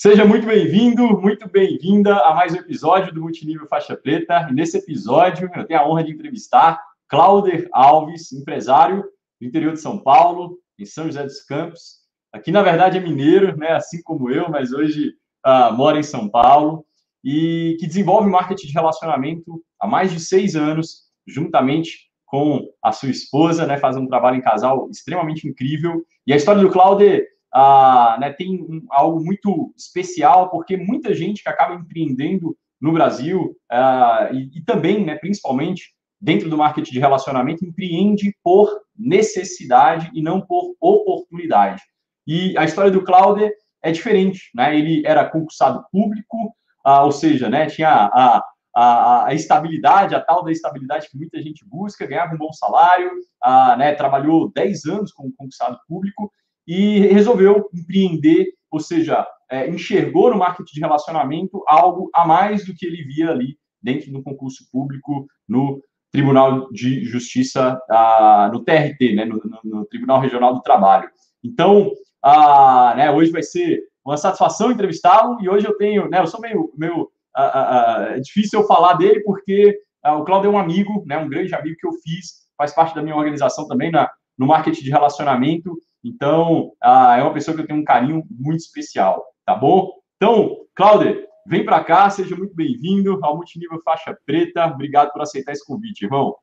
Seja muito bem-vindo, muito bem-vinda a mais um episódio do Multinível Faixa Preta. E nesse episódio eu tenho a honra de entrevistar Clauder Alves, empresário do interior de São Paulo, em São José dos Campos. Aqui, na verdade, é mineiro, né? assim como eu, mas hoje uh, mora em São Paulo. E que desenvolve marketing de relacionamento há mais de seis anos, juntamente com a sua esposa, né? Faz um trabalho em casal extremamente incrível. E a história do Clauder ah, né, tem um, algo muito especial, porque muita gente que acaba empreendendo no Brasil, ah, e, e, também, né, principalmente, dentro do marketing de relacionamento, empreende por necessidade e não por oportunidade. E a história do Claudio é diferente, né? Ele era concursado público, ah, ou seja, né, tinha a, a, a, estabilidade, a tal da estabilidade que muita gente busca, ganhava um bom salário, né, trabalhou 10 anos como concursado público, e resolveu empreender, ou seja, é, enxergou no marketing de relacionamento algo a mais do que ele via ali dentro do concurso público no Tribunal de Justiça, ah, no TRT, né, no, no, Tribunal Regional do Trabalho. Então, ah, né, hoje vai ser uma satisfação entrevistá-lo e hoje eu tenho, né, eu sou meio, meio ah, é difícil eu falar dele porque o Claudio é um amigo, né, um grande amigo que eu fiz, faz parte da minha organização também na, no marketing de relacionamento então, ah, é uma pessoa que eu tenho um carinho muito especial, tá bom? Então, Cláudio, vem para cá, seja muito bem-vindo ao Multinível Faixa Preta. Obrigado por aceitar esse convite, irmão.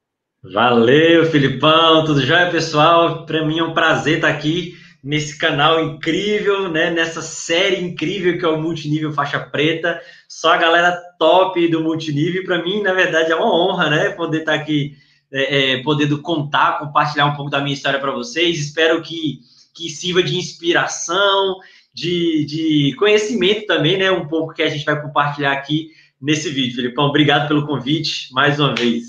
Valeu, Filipão, tudo jóia, pessoal? Para mim é um prazer estar aqui nesse canal incrível, né? Nessa série incrível que é o Multinível Faixa Preta. Só a galera top do multinível. Para mim, na verdade, é uma honra, né? Poder estar aqui é, é, podendo contar, compartilhar um pouco da minha história para vocês. Espero que, que sirva de inspiração, de, de conhecimento também, né? Um pouco que a gente vai compartilhar aqui nesse vídeo. Filipão, obrigado pelo convite mais uma vez.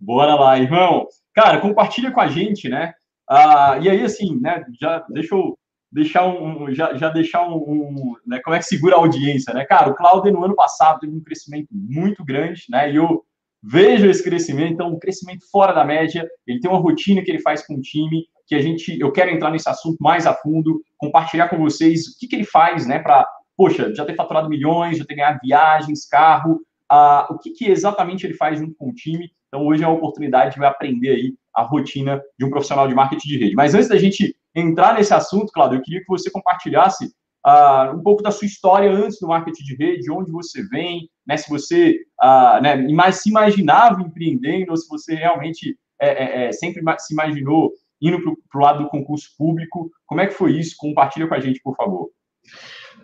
Bora lá, irmão. Cara, compartilha com a gente, né? Ah, e aí, assim, né? Já deixa eu deixar um, já, já deixar um, um né, como é que segura a audiência, né? Cara, o Cláudio no ano passado teve um crescimento muito grande, né? E eu Veja esse crescimento, então um crescimento fora da média. Ele tem uma rotina que ele faz com o time, que a gente, eu quero entrar nesse assunto mais a fundo, compartilhar com vocês o que, que ele faz, né, para, poxa, já ter faturado milhões, já ter ganhado viagens, carro, uh, o que, que exatamente ele faz junto com o time. Então hoje é uma oportunidade de aprender aí a rotina de um profissional de marketing de rede. Mas antes da gente entrar nesse assunto, Claudio, eu queria que você compartilhasse uh, um pouco da sua história antes do marketing de rede, de onde você vem, né, se você uh, né, se imaginava empreendendo ou se você realmente é, é, é sempre se imaginou indo para o lado do concurso público. Como é que foi isso? Compartilha com a gente, por favor.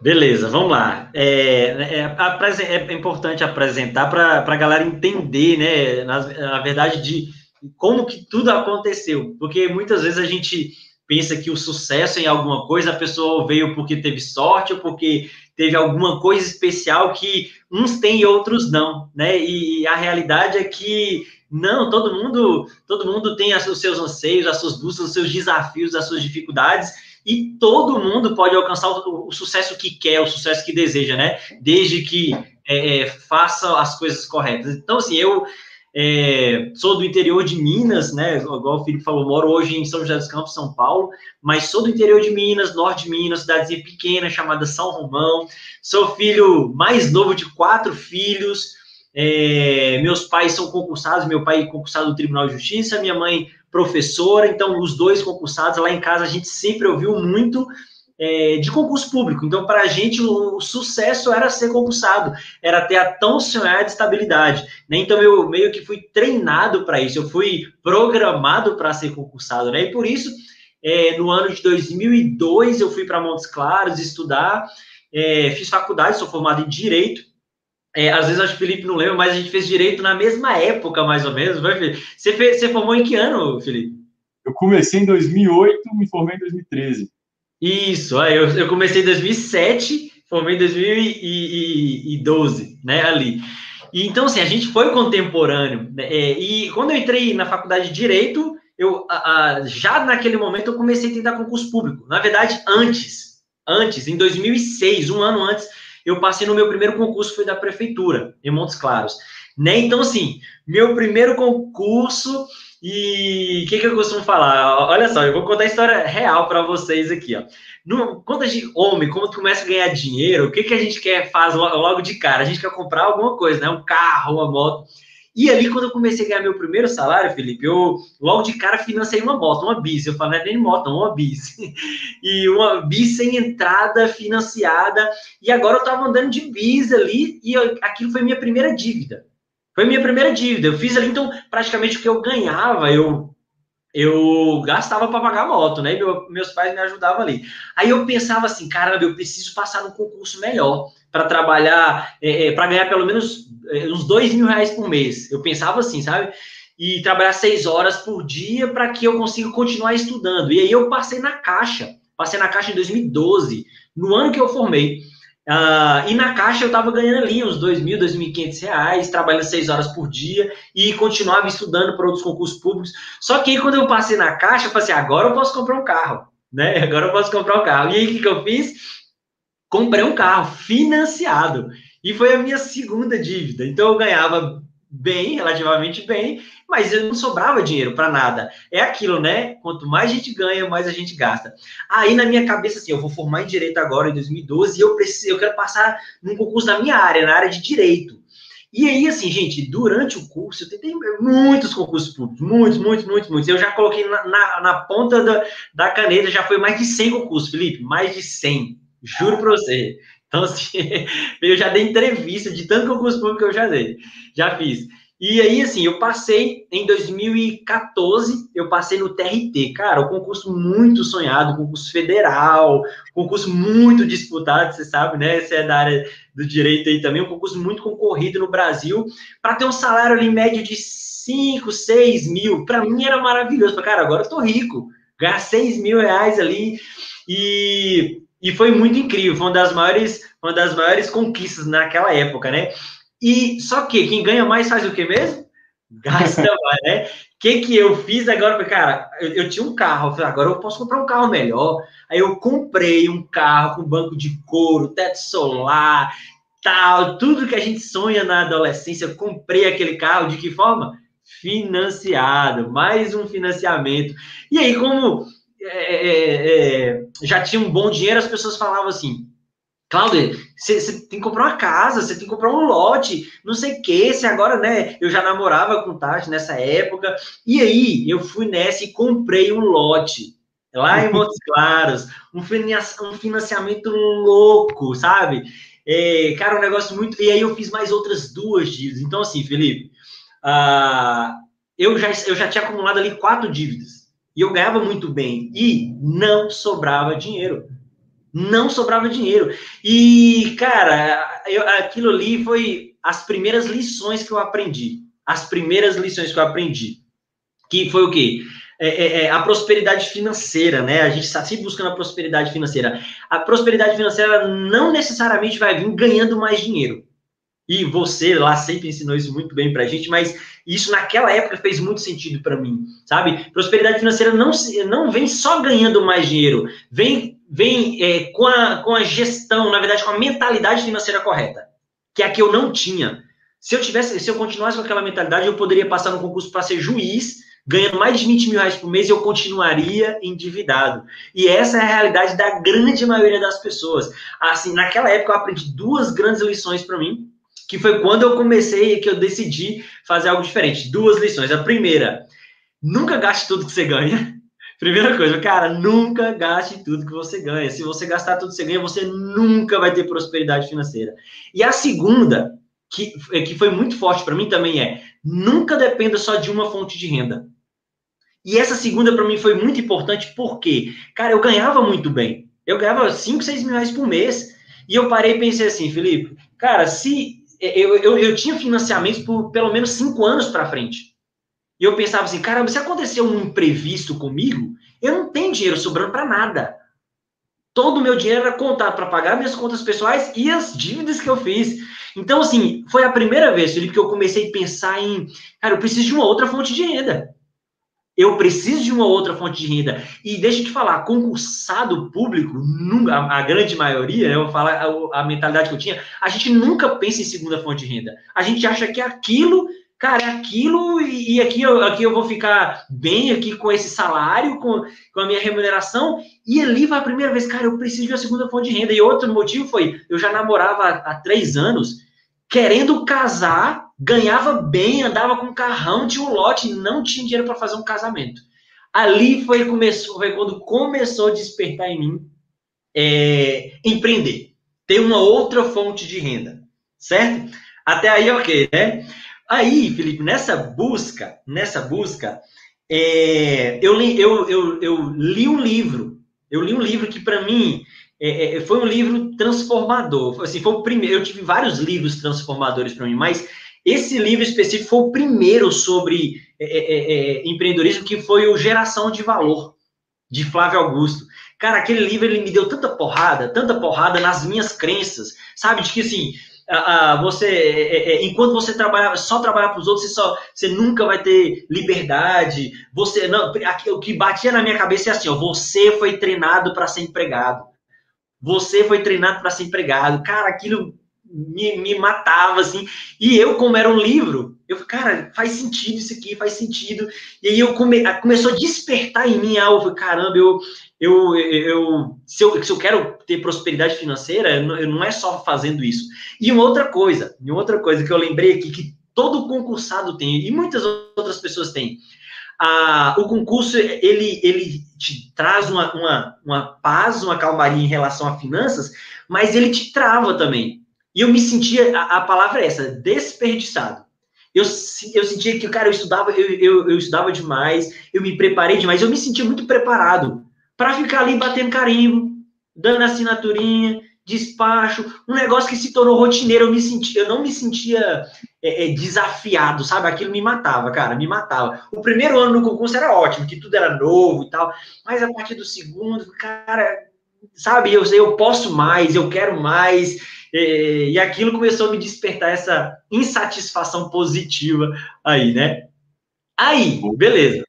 Beleza, vamos lá. É, é, é importante apresentar para a galera entender, né, na, na verdade, de como que tudo aconteceu, porque muitas vezes a gente pensa que o sucesso em alguma coisa a pessoa veio porque teve sorte ou porque teve alguma coisa especial que uns têm e outros não, né? E a realidade é que não, todo mundo, todo mundo tem os seus anseios, as suas buscas, os seus desafios, as suas dificuldades, e todo mundo pode alcançar o, o sucesso que quer, o sucesso que deseja, né? Desde que é, é, faça as coisas corretas. Então, assim, eu é, sou do interior de Minas, né? Igual o Felipe falou, moro hoje em São José dos Campos, São Paulo, mas sou do interior de Minas, norte de Minas, cidadezinha pequena chamada São Romão. Sou filho mais novo de quatro filhos. É, meus pais são concursados, meu pai é concursado no Tribunal de Justiça, minha mãe professora, então os dois concursados. Lá em casa a gente sempre ouviu muito é, de concurso público. Então, para a gente, o, o, sucesso era ser concursado, era ter a tão sonhada estabilidade. Né? Então, eu meio que fui treinado para isso, eu fui programado para ser concursado. Né? E por isso, é, no ano de 2002, eu fui para Montes Claros estudar, é, fiz faculdade, sou formado em Direito. É, às vezes acho que o Felipe não lembra, mas a gente fez direito na mesma época, mais ou menos. Você, fez, você formou em que ano, Felipe? Eu comecei em 2008, me formei em 2013. Isso, eu, eu comecei em 2007, formei em 2012, né, ali. E, então, assim, a gente foi contemporâneo. Né, é, e quando eu entrei na faculdade de Direito, eu a, a, já naquele momento eu comecei a tentar concurso público. Na verdade, antes, antes, em 2006, um ano antes, eu passei no meu primeiro concurso, foi da prefeitura, em Montes Claros. Né? Então, assim, meu primeiro concurso E o que, que eu costumo falar? Olha só, eu vou contar a história real para vocês aqui, ó. No, quando a gente, homem, quando começa a ganhar dinheiro, o que, que a gente quer faz logo de cara? A gente quer comprar alguma coisa, né? Um carro, uma moto. E ali, quando eu comecei a ganhar meu primeiro salário, Felipe, eu logo de cara financei uma moto, uma bis. Eu falei, não é nem moto, não, uma bis. E uma bis sem entrada, financiada. E agora eu tava andando de bis ali e eu, aquilo foi minha primeira dívida. Foi minha primeira dívida. Eu fiz ali, então, praticamente o que eu ganhava, eu eu gastava para pagar a moto, né? Meu, meus pais me ajudavam ali. Aí eu pensava assim, caramba, eu preciso passar num concurso melhor para trabalhar, é, é para ganhar pelo menos é, uns dois mil reais por mês. Eu pensava assim, sabe? E trabalhar seis horas por dia para que eu consiga continuar estudando. E aí eu passei na Caixa, passei na Caixa em 2012, no ano que eu formei. Uh, e na caixa eu estava ganhando ali uns R$ 2.000, 2.500 reais, trabalhando seis horas por dia e continuava estudando para outros concursos públicos. Só que aí, quando eu passei na caixa, eu falei assim, agora eu posso comprar um carro, né? Agora eu posso comprar um carro. E aí, o que, que eu fiz? Comprei um carro financiado. E foi a minha segunda dívida. Então, eu ganhava bem, relativamente bem, mas não sobrava dinheiro para nada. É aquilo, né? Quanto mais a gente ganha, mais a gente gasta. Aí na minha cabeça, assim, eu vou formar em direito agora em 2012 e eu preciso, eu quero passar num concurso na minha área, na área de direito. E aí, assim, gente, durante o curso, eu tentei muitos concursos públicos, muitos, muitos, muitos, muitos. Eu já coloquei na, na, na ponta da, da caneta, já foi mais de 100 concursos, Felipe, mais de 100. Juro para você. Então, assim, eu já dei entrevista de tanto concurso público que eu já dei, já fiz. E aí, assim, eu passei em 2014, eu passei no TRT, cara, um concurso muito sonhado, concurso federal, concurso muito disputado, você sabe, né? Você é da área do direito aí também, um concurso muito concorrido no Brasil, para ter um salário ali médio de 5, 6 mil. Para mim era maravilhoso, falei, cara, agora eu tô rico, ganhar 6 mil reais ali. E, e foi muito incrível, foi uma das maiores, uma das maiores conquistas naquela época, né? E só que quem ganha mais faz o que mesmo? Gasta mais, né? O que, que eu fiz agora? Cara, eu, eu tinha um carro, eu falei, agora eu posso comprar um carro melhor. Aí eu comprei um carro com banco de couro, teto solar, tal, tudo que a gente sonha na adolescência. Eu comprei aquele carro de que forma? Financiado, mais um financiamento. E aí, como é, é, é, já tinha um bom dinheiro, as pessoas falavam assim: Cláudio, você tem que comprar uma casa, você tem que comprar um lote, não sei o que, se agora, né, eu já namorava com Tati nessa época, e aí eu fui nessa e comprei um lote, lá em Montes Claros, um financiamento louco, sabe? É, cara, um negócio muito... E aí eu fiz mais outras duas dívidas. Então, assim, Felipe, uh, eu, já, eu já tinha acumulado ali quatro dívidas, e eu ganhava muito bem, e não sobrava dinheiro não sobrava dinheiro. E, cara, eu, aquilo ali foi as primeiras lições que eu aprendi. As primeiras lições que eu aprendi. Que foi o quê? É, é, é a prosperidade financeira, né? A gente está sempre buscando a prosperidade financeira. A prosperidade financeira não necessariamente vai vir ganhando mais dinheiro. E você lá sempre ensinou isso muito bem pra gente, mas isso naquela época fez muito sentido para mim, sabe? Prosperidade financeira não, não vem só ganhando mais dinheiro, vem vem é, com, a, com a gestão, na verdade, com a mentalidade financeira correta, que é a que eu não tinha. Se eu tivesse, se eu continuasse com aquela mentalidade, eu poderia passar no concurso para ser juiz, ganhando mais de 20 mil reais por mês, e eu continuaria endividado. E essa é a realidade da grande maioria das pessoas. Assim, naquela época eu aprendi duas grandes lições para mim, que foi quando eu comecei que eu decidi fazer algo diferente. Duas lições. A primeira, nunca gaste tudo que você ganha. Primeira coisa, cara, nunca gaste tudo que você ganha. Se você gastar tudo que você ganha, você nunca vai ter prosperidade financeira. E a segunda, que, é, que foi muito forte para mim também é: nunca dependa só de uma fonte de renda. E essa segunda para mim foi muito importante porque, cara, eu ganhava muito bem. Eu ganhava 5, 6 mil reais por mês. E eu parei e pensei assim, Felipe, cara, se eu, eu, eu tinha financiamentos por pelo menos 5 anos para frente. E eu pensava assim, caramba, se acontecer um imprevisto comigo, eu não tenho dinheiro sobrando para nada. Todo o meu dinheiro era contado para pagar minhas contas pessoais e as dívidas que eu fiz. Então, assim, foi a primeira vez, Felipe, que eu comecei a pensar em, cara, eu preciso de uma outra fonte de renda. Eu preciso de uma outra fonte de renda. E deixa eu te falar, concursado público, nunca, a, grande maioria, né, eu vou falar a, a mentalidade que eu tinha, a gente nunca pensa em segunda fonte de renda. A gente acha que aquilo cara, é aquilo e aqui eu, aqui eu vou ficar bem aqui com esse salário, com, com a minha remuneração, e ali vai a primeira vez, cara, eu preciso de uma segunda fonte de renda. E outro motivo foi, eu já namorava há, há três anos, querendo casar, ganhava bem, andava com um carrão, tinha um lote, não tinha dinheiro para fazer um casamento. Ali foi, começou, foi quando começou a despertar em mim é, empreender, ter uma outra fonte de renda, certo? Até aí, ok, né? Aí, Felipe, nessa busca, nessa busca, é, eu, li, eu, eu, eu li um livro, eu li um livro que para mim é, é, foi um livro transformador. Assim, foi o primeiro. Eu tive vários livros transformadores para mim, mas esse livro específico foi o primeiro sobre é, é, é, empreendedorismo, que foi o Geração de Valor, de Flávio Augusto. Cara, aquele livro ele me deu tanta porrada, tanta porrada nas minhas crenças, sabe? De que assim, você, é, é, enquanto você trabalha, só trabalhar para os outros, você, só, você nunca vai ter liberdade. Você não, o que batia na minha cabeça é assim: ó, você foi treinado para ser empregado. Você foi treinado para ser empregado. Cara, aquilo me, me matava, assim. E eu, como era um livro, eu falei, cara, faz sentido isso aqui, faz sentido. E aí eu come, começou a despertar em mim algo. Eu caramba, eu, eu, eu, se eu, se eu quero ter prosperidade financeira, não, não é só fazendo isso. E uma outra coisa, uma outra coisa que eu lembrei aqui, que todo concursado tem, e muitas outras pessoas têm. Ah, o concurso, ele, ele te traz uma, uma, uma paz, uma calmaria em relação a finanças, mas ele te trava também. E eu me sentia, a, a palavra é essa, desperdiçado. Eu, eu sentia que, cara, eu estudava, eu, eu, eu estudava demais, eu me preparei demais, eu me sentia muito preparado para ficar ali batendo carimbo, dando assinaturinha, despacho, um negócio que se tornou rotineiro, eu me sentia, eu não me sentia é, é, desafiado, sabe? Aquilo me matava, cara, me matava. O primeiro ano no concurso era ótimo, que tudo era novo e tal, mas a partir do segundo, cara, sabe, eu, eu posso mais, eu quero mais, e, e aquilo começou a me despertar essa insatisfação positiva aí, né? Aí, beleza.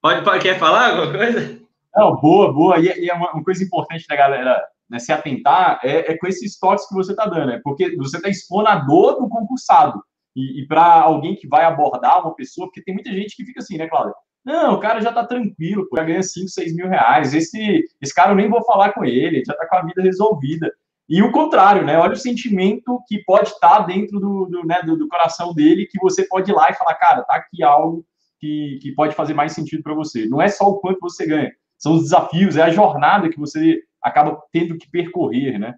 Pode, pode quer falar alguma coisa? Não, boa, boa. E, e é uma, uma, coisa importante da galera né, se atentar é, é, com esses toques que você está dando, né? Porque você está expondo a dor do concursado. E, e para alguém que vai abordar uma pessoa, porque tem muita gente que fica assim, né, Cláudia? Não, o cara já tá tranquilo, já ganha 5, 6 mil reais. Esse, esse cara eu nem vou falar com ele, já tá com a vida resolvida. E o contrário, né? Olha o sentimento que pode estar tá dentro do, do, né, do, do, coração dele, que você pode ir lá e falar, cara, tá aqui algo que, que pode fazer mais sentido para você. Não é só o quanto você ganha, são os desafios, é a jornada que você acaba tendo que percorrer, né?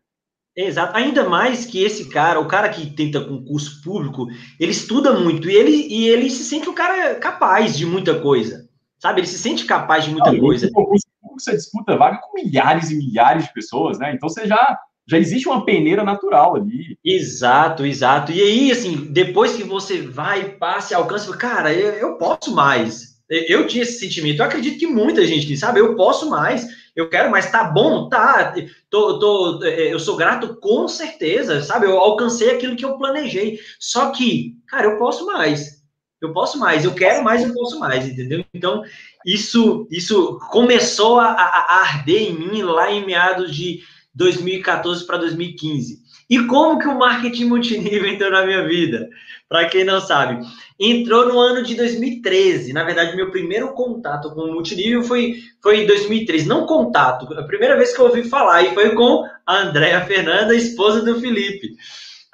Exato. Ainda mais que esse cara, o cara que tenta concurso público, ele estuda muito e ele, e ele se sente o cara capaz de muita coisa. Sabe? Ele se sente capaz de muita Não, coisa. Concurso público você disputa vaga com milhares e milhares de pessoas, né? Então você já já existe uma peneira natural ali. Exato, exato. E aí, assim, depois que você vai, passa e alcança, cara, eu, eu posso mais. Eu tinha esse sentimento. Eu acredito que muita gente sabe, eu posso mais, eu quero mais, tá bom, tá. Tô, tô, é, eu sou grato com certeza, sabe? Eu alcancei aquilo que eu planejei. Só que, cara, eu posso mais. Eu posso mais, eu quero mais, eu posso mais, entendeu? Então, isso, isso começou a, a, a arder em mim lá em meados de 2014 para 2015. E como que o marketing multinível entrou na minha vida? Para quem não sabe, entrou no ano de 2013. Na verdade, meu primeiro contato com o multinível foi, foi em 2013. Não contato, a primeira vez que eu ouvi falar, e foi com a Andréa Fernanda, esposa do Felipe.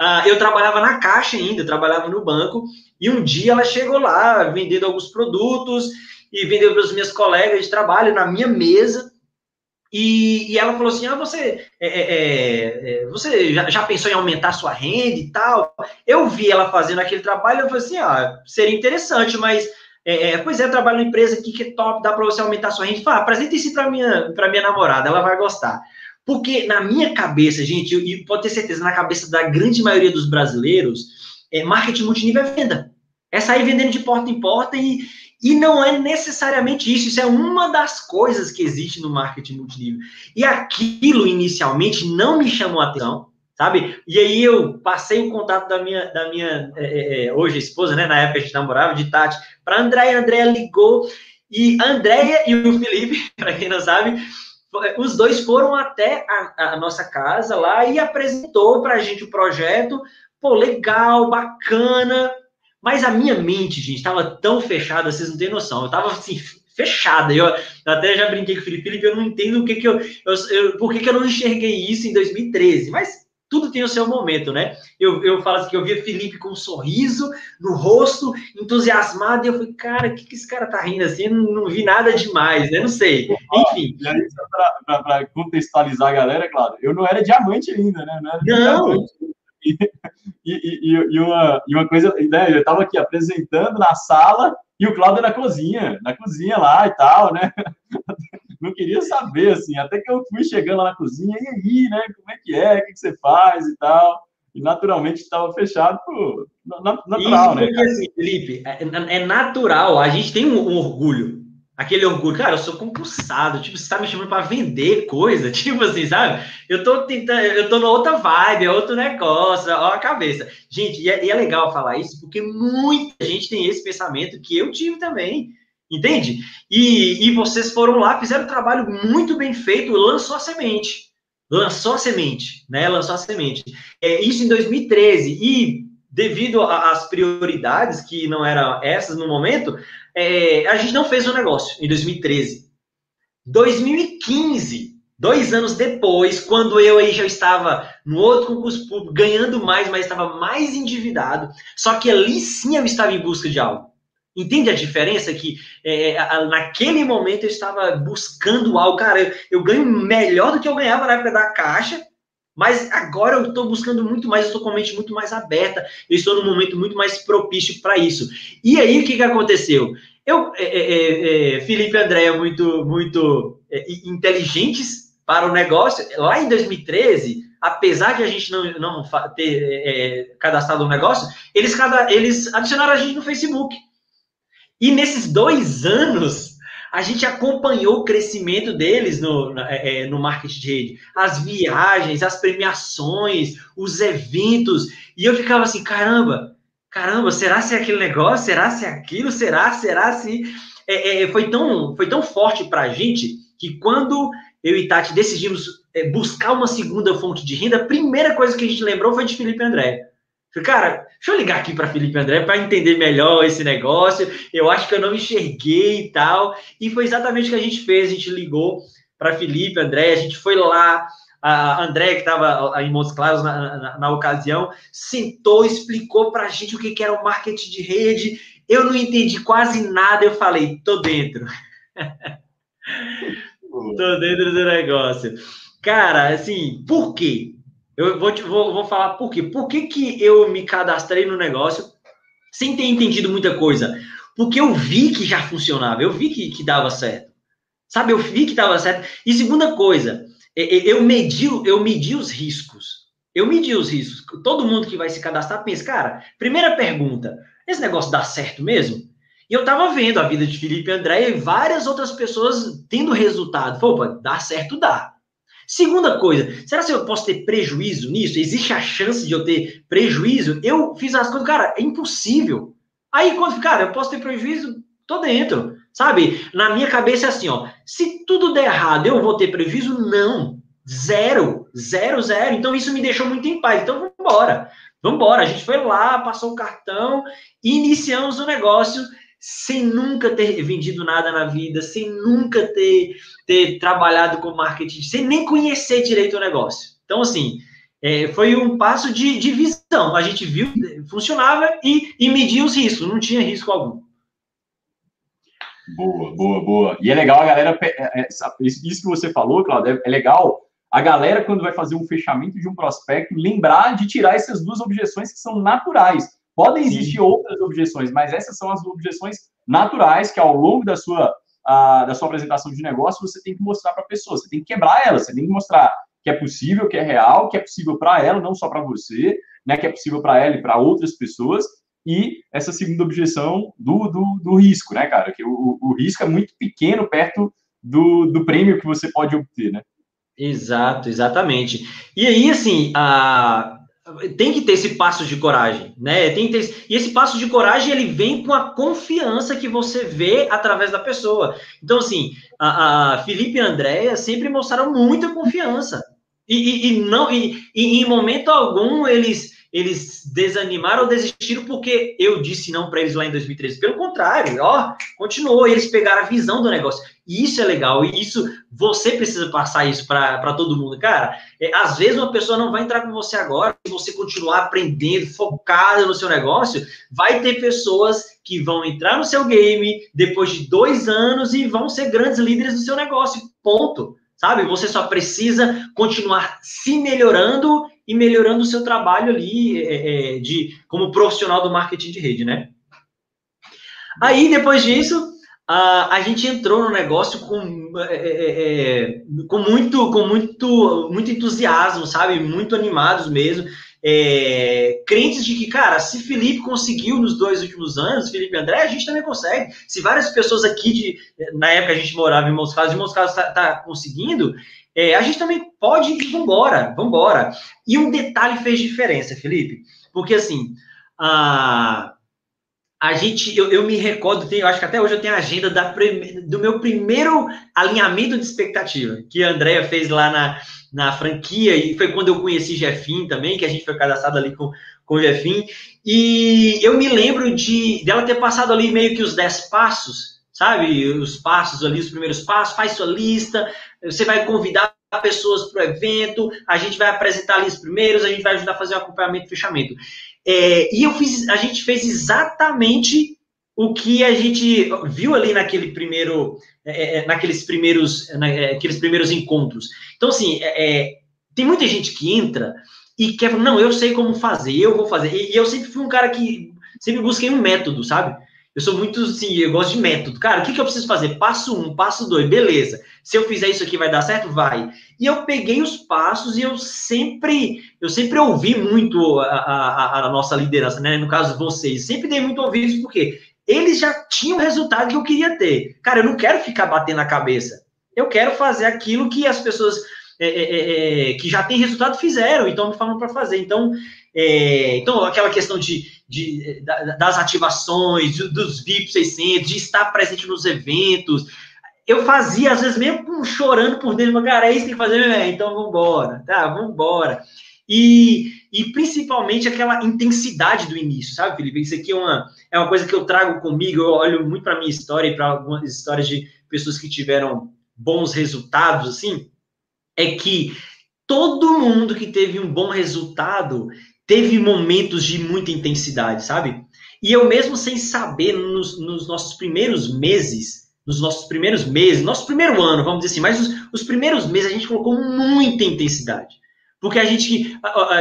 Uh, eu trabalhava na caixa ainda, trabalhava no banco, e um dia ela chegou lá vendendo alguns produtos e vendeu para os meus colegas de trabalho na minha mesa. E, e, ela falou assim: ah, você, é, é, é, é você já, já, pensou em aumentar sua renda e tal? Eu vi ela fazendo aquele trabalho, eu falei assim: ah, seria interessante, mas. É, é pois é, eu trabalho numa empresa aqui que é top, dá para você aumentar sua renda. Fala, ah, apresenta isso para minha, minha namorada, ela vai gostar. Porque na minha cabeça, gente, e pode ter certeza, na cabeça da grande maioria dos brasileiros, é, marketing multinível é venda. É sair vendendo de porta em porta e, e não é necessariamente isso, isso é uma das coisas que existe no marketing multinível. E aquilo inicialmente não me chamou a atenção, sabe? E aí eu passei o contato da minha, da minha é, é, é hoje esposa, né? Na época a gente namorava, de Tati, para Andréia. Andréia ligou e a Andréia e o Felipe, para quem não sabe, os dois foram até a, a nossa casa lá e apresentou para a gente o projeto. Pô, legal, bacana, Mas a minha mente, gente, estava tão fechada, vocês não têm noção. Eu estava assim, fechada. Eu, eu, até já brinquei com o Felipe, Felipe, eu não entendo o que que eu, eu, eu, por que, que eu não enxerguei isso em 2013. Mas tudo tem o seu momento, né? Eu, eu falo assim que eu via Felipe com um sorriso no rosto, entusiasmado, e eu falei, cara, o que, que esse cara tá rindo assim? Eu não, não vi nada demais, né? Não sei. Enfim. E aí, para contextualizar a galera, claro, eu não era diamante ainda, né? Não. não. E, e, e, uma, e uma coisa, né, eu estava aqui apresentando na sala e o Cláudio na cozinha, na cozinha lá e tal, né? Não queria saber, assim, até que eu fui chegando lá na cozinha, e aí, né? Como é que é? O que, você faz e tal? E naturalmente estava fechado, pô, natural, Isso, né? Assim, Felipe, é, é, natural, a gente tem um, um orgulho aquele orgulho, cara, eu sou concursado, tipo, você tá me chamando para vender coisa, tipo assim, sabe? Eu tô tentando, eu tô na outra vibe, é outro negócio, ó a cabeça. Gente, e é, e é, legal falar isso, porque muita gente tem esse pensamento que eu tive também, entende? E, e vocês foram lá, fizeram um trabalho muito bem feito, lançou a semente, lançou a semente, né? Lançou a semente. É, isso em 2013, e devido às prioridades que não eram essas no momento, é, a gente não fez o negócio em 2013. 2015, dois anos depois, quando eu aí já estava no outro concurso público, ganhando mais, mas estava mais endividado, só que ali sim eu estava em busca de algo. Entende a diferença? Que é, naquele momento eu estava buscando algo. Cara, eu, eu ganho melhor do que eu ganhava na época da Caixa, mas agora eu estou buscando muito mais, estou com a mente muito mais aberta, eu estou num momento muito mais propício para isso. E aí o que, que aconteceu? Eu, é, é, é, é Felipe e André, muito, muito é, inteligentes para o negócio. Lá em 2013, apesar de a gente não, não ter é, cadastrado o um negócio, eles, eles adicionaram a gente no Facebook. E nesses dois anos, a gente acompanhou o crescimento deles no, é, é, no marketing de rede, as viagens, as premiações, os eventos, e eu ficava assim, caramba, caramba, será se é aquele negócio? Será se é aquilo? Será? Será se é, é, foi tão foi tão forte para a gente que quando eu e Tati decidimos é, buscar uma segunda fonte de renda, a primeira coisa que a gente lembrou foi de Felipe André. Falei, cara, deixa eu ligar aqui para Felipe André para entender melhor esse negócio. Eu acho que eu não enxerguei e tal. E foi exatamente o que a gente fez. A gente ligou para Felipe André, a gente foi lá. A André, que estava em Montes Claros na, na, na, ocasião, sentou, explicou para a gente o que, que era o marketing de rede. Eu não entendi quase nada. Eu falei, tô dentro. tô dentro do negócio. Cara, assim, por quê? Eu vou, te, vou, vou falar por quê. Por que, que eu me cadastrei no negócio sem ter entendido muita coisa? Porque eu vi que já funcionava, eu vi que, que dava certo. Sabe, eu vi que dava certo. E segunda coisa, eu medi, eu medi os riscos. Eu medi os riscos. Todo mundo que vai se cadastrar pensa, cara, primeira pergunta, esse negócio dá certo mesmo? E eu tava vendo a vida de Felipe André e várias outras pessoas tendo resultado. Opa, dá certo, dá. Segunda coisa, será que eu posso ter prejuízo nisso? Existe a chance de eu ter prejuízo? Eu fiz as coisas, cara, é impossível. Aí, quando, cara, eu posso ter prejuízo, tô dentro. Sabe? Na minha cabeça é assim, ó. Se tudo der errado, eu vou ter prejuízo? Não. Zero. Zero, zero. Então, isso me deixou muito em paz. Então, vamos embora. Vamos embora. A gente foi lá, passou o cartão, iniciamos o negócio sem nunca ter vendido nada na vida, sem nunca ter, ter trabalhado com marketing, sem nem conhecer direito o negócio. Então, assim, é, foi um passo de, de visão. A gente viu, funcionava e, e mediu os riscos, não tinha risco algum. Boa, boa, boa. E é legal a galera, é, é, isso que você falou, Claudio, é legal a galera, quando vai fazer um fechamento de um prospecto, lembrar de tirar essas duas objeções que são naturais. Podem existir Sim. outras objeções, mas essas são as objeções naturais que ao longo da sua, a, da sua apresentação de negócio você tem que mostrar para a pessoa. Você tem que quebrar ela, você tem que mostrar que é possível, que é real, que é possível para ela, não só para você, né, que é possível para ela e para outras pessoas. E essa segunda objeção do, do, do risco, né, cara? Que o, o risco é muito pequeno perto do, do prêmio que você pode obter, né? Exato, exatamente. E aí, assim, a, tem que ter esse passo de coragem, né? Tem que ter, e esse passo de coragem ele vem com a confiança que você vê através da pessoa. Então, assim, a, a Felipe e a Andréia sempre mostraram muita confiança. E, e, e não, e, e, em momento algum eles eles desanimaram ou desistiram porque eu disse não para eles lá em 2013. Pelo contrário, ó, continuou, eles pegaram a visão do negócio. E isso é legal, e isso você precisa passar isso para todo mundo. Cara, é, às vezes uma pessoa não vai entrar com você agora, se você continuar aprendendo, focado no seu negócio, vai ter pessoas que vão entrar no seu game depois de dois anos e vão ser grandes líderes do seu negócio. Ponto sabe? Você só precisa continuar se melhorando e melhorando o seu trabalho ali é, é, de como profissional do marketing de rede, né? Aí, depois disso, a, a gente entrou no negócio com, é, é, é com, muito, com muito, muito entusiasmo, sabe? Muito animados mesmo crentes de que, cara, se Felipe conseguiu nos dois últimos anos, Felipe e André, a gente também consegue. Se várias pessoas aqui, de, na época a gente morava em Moscados, de Moscados está tá conseguindo, é, a gente também pode ir, vambora, vambora. E um detalhe fez diferença, Felipe, porque assim, a, a gente, eu, eu me recordo, eu acho que até hoje eu tenho a agenda da, do meu primeiro alinhamento de expectativa, que a Andrea fez lá na, na franquia, e foi quando eu conheci Jefim também, que a gente foi cadastrado ali com, com o Jefim, e eu me lembro de dela ter passado ali meio que os 10 passos, sabe? Os passos ali, os primeiros passos, faz sua lista, você vai convidar pessoas para o evento, a gente vai apresentar ali os primeiros, a gente vai ajudar a fazer o acompanhamento e fechamento. É, e eu fiz, a gente fez exatamente o que a gente viu ali naquele primeiro, é, é naqueles primeiros, naqueles é, primeiros encontros. Então, assim, é, é, tem muita gente que entra e quer, não, eu sei como fazer, eu vou fazer. E, e eu sempre fui um cara que sempre busquei um método, sabe? Eu sou muito, assim, eu gosto de método. Cara, o que, que eu preciso fazer? Passo um, passo dois, beleza. Se eu fizer isso aqui, vai dar certo? Vai. E eu peguei os passos e eu sempre, eu sempre ouvi muito a, a, a nossa liderança, né? No caso, vocês. Sempre dei muito ouvido, porque eles já tinham o resultado que eu queria ter. Cara, eu não quero ficar batendo na cabeça. Eu quero fazer aquilo que as pessoas é, é, é, é que já têm resultado fizeram, então me falam para fazer. Então, é, então, aquela questão de, de, das ativações, dos VIP 600, de estar presente nos eventos, eu fazia, às vezes, mesmo chorando por dentro, mas, cara, é isso que tem que fazer, é, então vamos embora, tá, vamos embora. E, e principalmente aquela intensidade do início, sabe, Felipe? Isso aqui é uma, é uma coisa que eu trago comigo, eu olho muito para minha história e para algumas histórias de pessoas que tiveram bons resultados, assim, é que todo mundo que teve um bom resultado teve momentos de muita intensidade, sabe? E eu mesmo sem saber, nos, nos nossos primeiros meses, nos nossos primeiros meses, nosso primeiro ano, vamos dizer assim, mas os, os primeiros meses a gente colocou muita intensidade. Porque a gente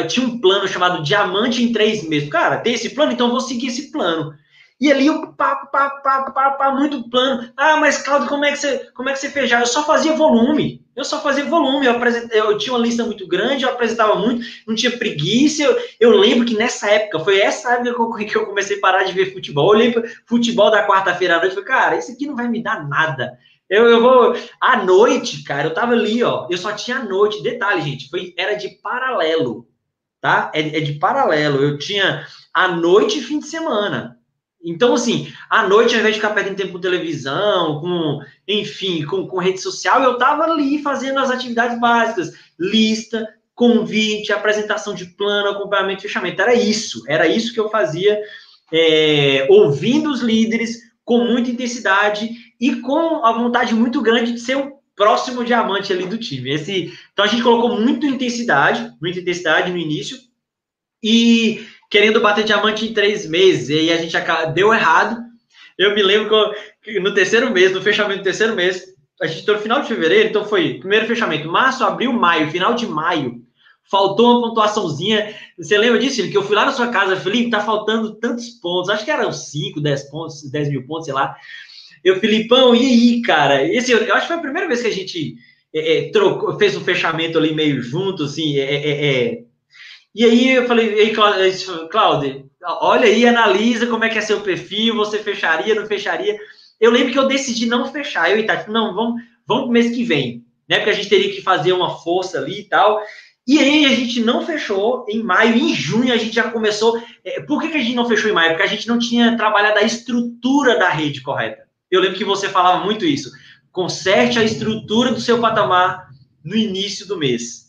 tinha um plano chamado Diamante em três meses. Cara, tem esse plano, então vou seguir esse plano. E ali o papo, papo, papo, papo, muito plano. Ah, mas Claudio, como é que você, como é que você fez? Eu só fazia volume. Eu só fazia volume. Eu, eu tinha uma lista muito grande, eu apresentava muito, não tinha preguiça. Eu, eu lembro que nessa época, foi essa época que eu, eu comecei a parar de ver futebol. Eu para futebol da quarta-feira à noite e falei, cara, isso aqui não vai me dar nada. Eu, eu vou. À noite, cara, eu tava ali, ó. Eu só tinha a noite. Detalhe, gente, foi, era de paralelo, tá? É, é de paralelo. Eu tinha a noite e fim de semana. Então, assim, à noite, ao invés de ficar perdendo tempo com televisão, com, enfim, com, com rede social, eu estava ali fazendo as atividades básicas, lista, convite, apresentação de plano, acompanhamento, fechamento. Era isso, era isso que eu fazia, é, ouvindo os líderes com muita intensidade e com a vontade muito grande de ser o próximo diamante ali do time. Esse, então a gente colocou muita intensidade, muita intensidade no início e querendo bater diamante em três meses, e aí a gente deu errado. Eu me lembro que no terceiro mês, no fechamento do terceiro mês, a gente no final de fevereiro, então foi primeiro fechamento, março, abril, maio, final de maio. Faltou uma pontuaçãozinha. Você lembra disso, Que eu fui lá na sua casa, Felipe, tá faltando tantos pontos. Acho que eram 5, 10 pontos, 10 mil pontos, sei lá. Eu, Filipão, e aí, cara? Esse, eu acho que foi a primeira vez que a gente é, é, trocou, fez um fechamento ali meio junto, assim, é, é, é e aí eu falei, ei, Cláudio, olha aí, analisa como é que é seu perfil, você fecharia, não fecharia. Eu lembro que eu decidi não fechar. Eu e Tati, não, vamos, vamos pro mês que vem, né? Porque a gente teria que fazer uma força ali e tal. E aí a gente não fechou em maio, em junho a gente já começou. É, por que, que a gente não fechou em maio? Porque a gente não tinha trabalhado a estrutura da rede correta. Eu lembro que você falava muito isso. Conserte a estrutura do seu patamar no início do mês.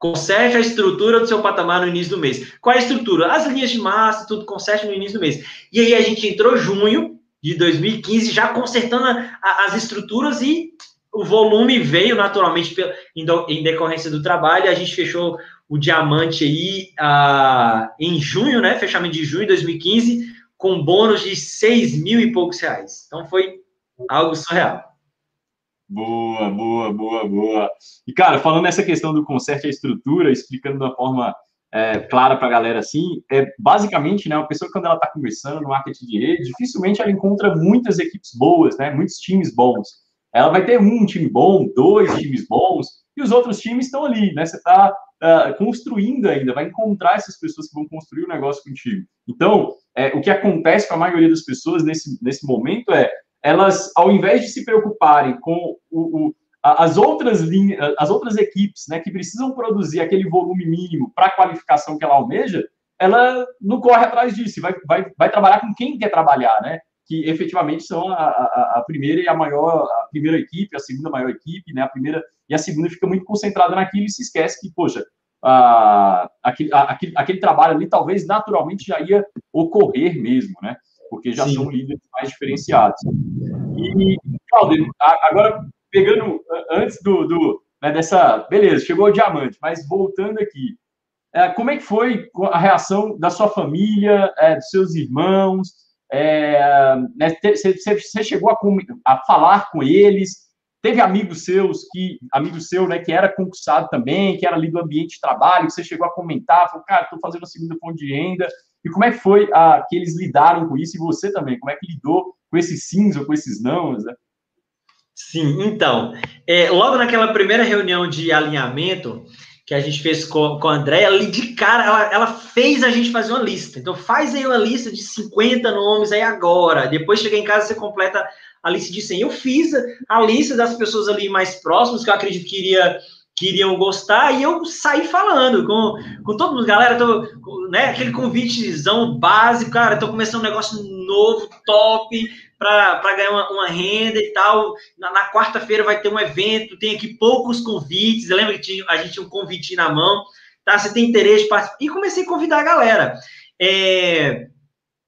Conserte a estrutura do seu patamar no início do mês. Qual é a estrutura? As linhas de massa, tudo conserte no início do mês. E aí a gente entrou junho de 2015 já consertando a, a, as estruturas e o volume veio naturalmente em decorrência do trabalho. A gente fechou o diamante aí uh, em junho, né? Fechamento de junho de 2015, com bônus de 6 mil e poucos reais. Então foi algo surreal. Boa, boa, boa, boa. E, cara, falando nessa questão do conserto e a estrutura, explicando de uma forma é, clara para a galera assim, é basicamente, né, uma pessoa quando ela está conversando no marketing de rede, dificilmente ela encontra muitas equipes boas, né, muitos times bons. Ela vai ter um time bom, dois times bons, e os outros times estão ali, né? Você está uh, ah, construindo ainda, vai encontrar essas pessoas que vão construir o um negócio contigo. Então, é, o que acontece com a maioria das pessoas nesse, nesse momento é elas, ao invés de se preocuparem com o, o, as outras linhas, as outras equipes, né, que precisam produzir aquele volume mínimo para a qualificação que ela almeja, ela não corre atrás disso, vai, vai, vai trabalhar com quem quer trabalhar, né? Que efetivamente são a, a, a, primeira e a maior, a primeira equipe, a segunda maior equipe, né? A primeira e a segunda fica muito concentrada naquilo e se esquece que, poxa, a, aquele, aquele, aquele trabalho ali talvez naturalmente já ia ocorrer mesmo, né? Porque já Sim. são líderes mais diferenciados. E, Claudio, agora pegando antes do, do né, dessa, beleza, chegou o diamante, mas voltando aqui, é, como é que foi a reação da sua família, é, dos seus irmãos? É, né, você, chegou a, a, falar com eles? Teve amigos seus que amigo seu, né, que era concursado também, que era ali do ambiente de trabalho, que você chegou a comentar, falou, cara, estou fazendo a segunda fonte de renda. E como é que foi a, que eles lidaram com isso? E você também, como é que lidou com esses sims ou com esses nãos? Né? Sim, então, é, logo naquela primeira reunião de alinhamento que a gente fez com, com a Andréia, ali de cara, ela, ela fez a gente fazer uma lista. Então, faz aí uma lista de 50 nomes aí agora. Depois, chega em casa, você completa a lista de 100. Eu fiz a lista das pessoas ali mais próximas, que eu acredito que iria que iriam gostar, e eu saí falando com, com todo mundo, galera, tô, né, aquele convitezão básico, cara, tô começando um negócio novo, top, para ganhar uma, uma, renda e tal, na, na quarta-feira vai ter um evento, tem aqui poucos convites, lembra que tinha, a gente tinha um convite na mão, tá, você tem interesse, participar, e comecei a convidar a galera, é,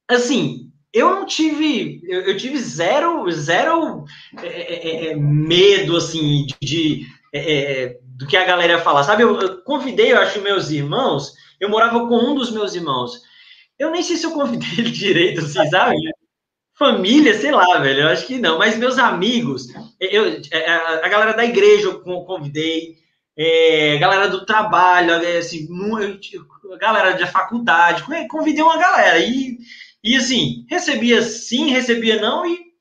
assim, eu não tive, eu, tive zero, zero é, é, é medo, assim, de, de é, do que a galera falar, sabe? Eu, eu, convidei, eu acho, meus irmãos, eu morava com um dos meus irmãos. Eu nem sei se eu convidei ele direito, assim, sabe? Família, sei lá, velho, eu acho que não. Mas meus amigos, eu, é, a galera da igreja eu convidei, é, galera do trabalho, é, assim, galera da faculdade, convidei uma galera. E, e assim, recebia sim, recebia não, e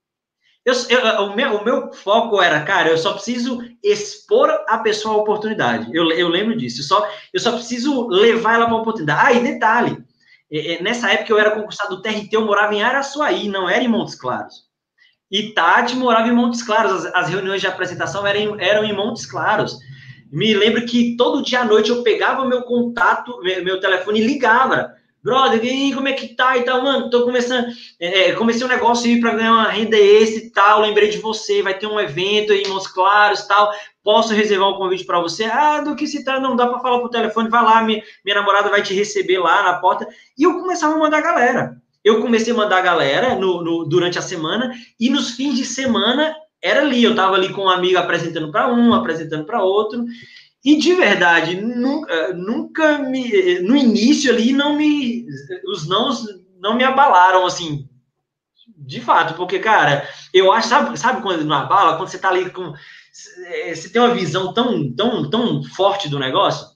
eu, eu, o, meu, o meu foco era, cara, eu só preciso expor a pessoa à oportunidade. Eu, eu lembro disso. Eu só, eu só preciso levar ela para a oportunidade. Ah, e detalhe: é, é, nessa época eu era concursado do TRT, eu morava em Araçuaí, não era em Montes Claros. E Tati morava em Montes Claros. As, as reuniões de apresentação eram, eram em Montes Claros. Me lembro que todo dia à noite eu pegava meu contato, meu, meu telefone e ligava brother, e como é que tá e tal, mano, tô começando, é, é comecei um negócio aí para ganhar uma renda extra e tal, lembrei de você, vai ter um evento aí em Montes Claros e tal, posso reservar um convite para você? Ah, do que se trata, não dá para falar por telefone, vai lá, minha, minha namorada vai te receber lá na porta, e eu começava a mandar a galera, eu comecei a mandar a galera no, no, durante a semana, e nos fins de semana era ali, eu tava ali com um amigo apresentando para um, apresentando para outro, e de verdade, nunca, nunca me. No início ali, não me. Os nãos não me abalaram, assim. De fato, porque, cara, eu acho, sabe, sabe quando não abala? Quando você tá ali com. Você tem uma visão tão, tão, tão forte do negócio?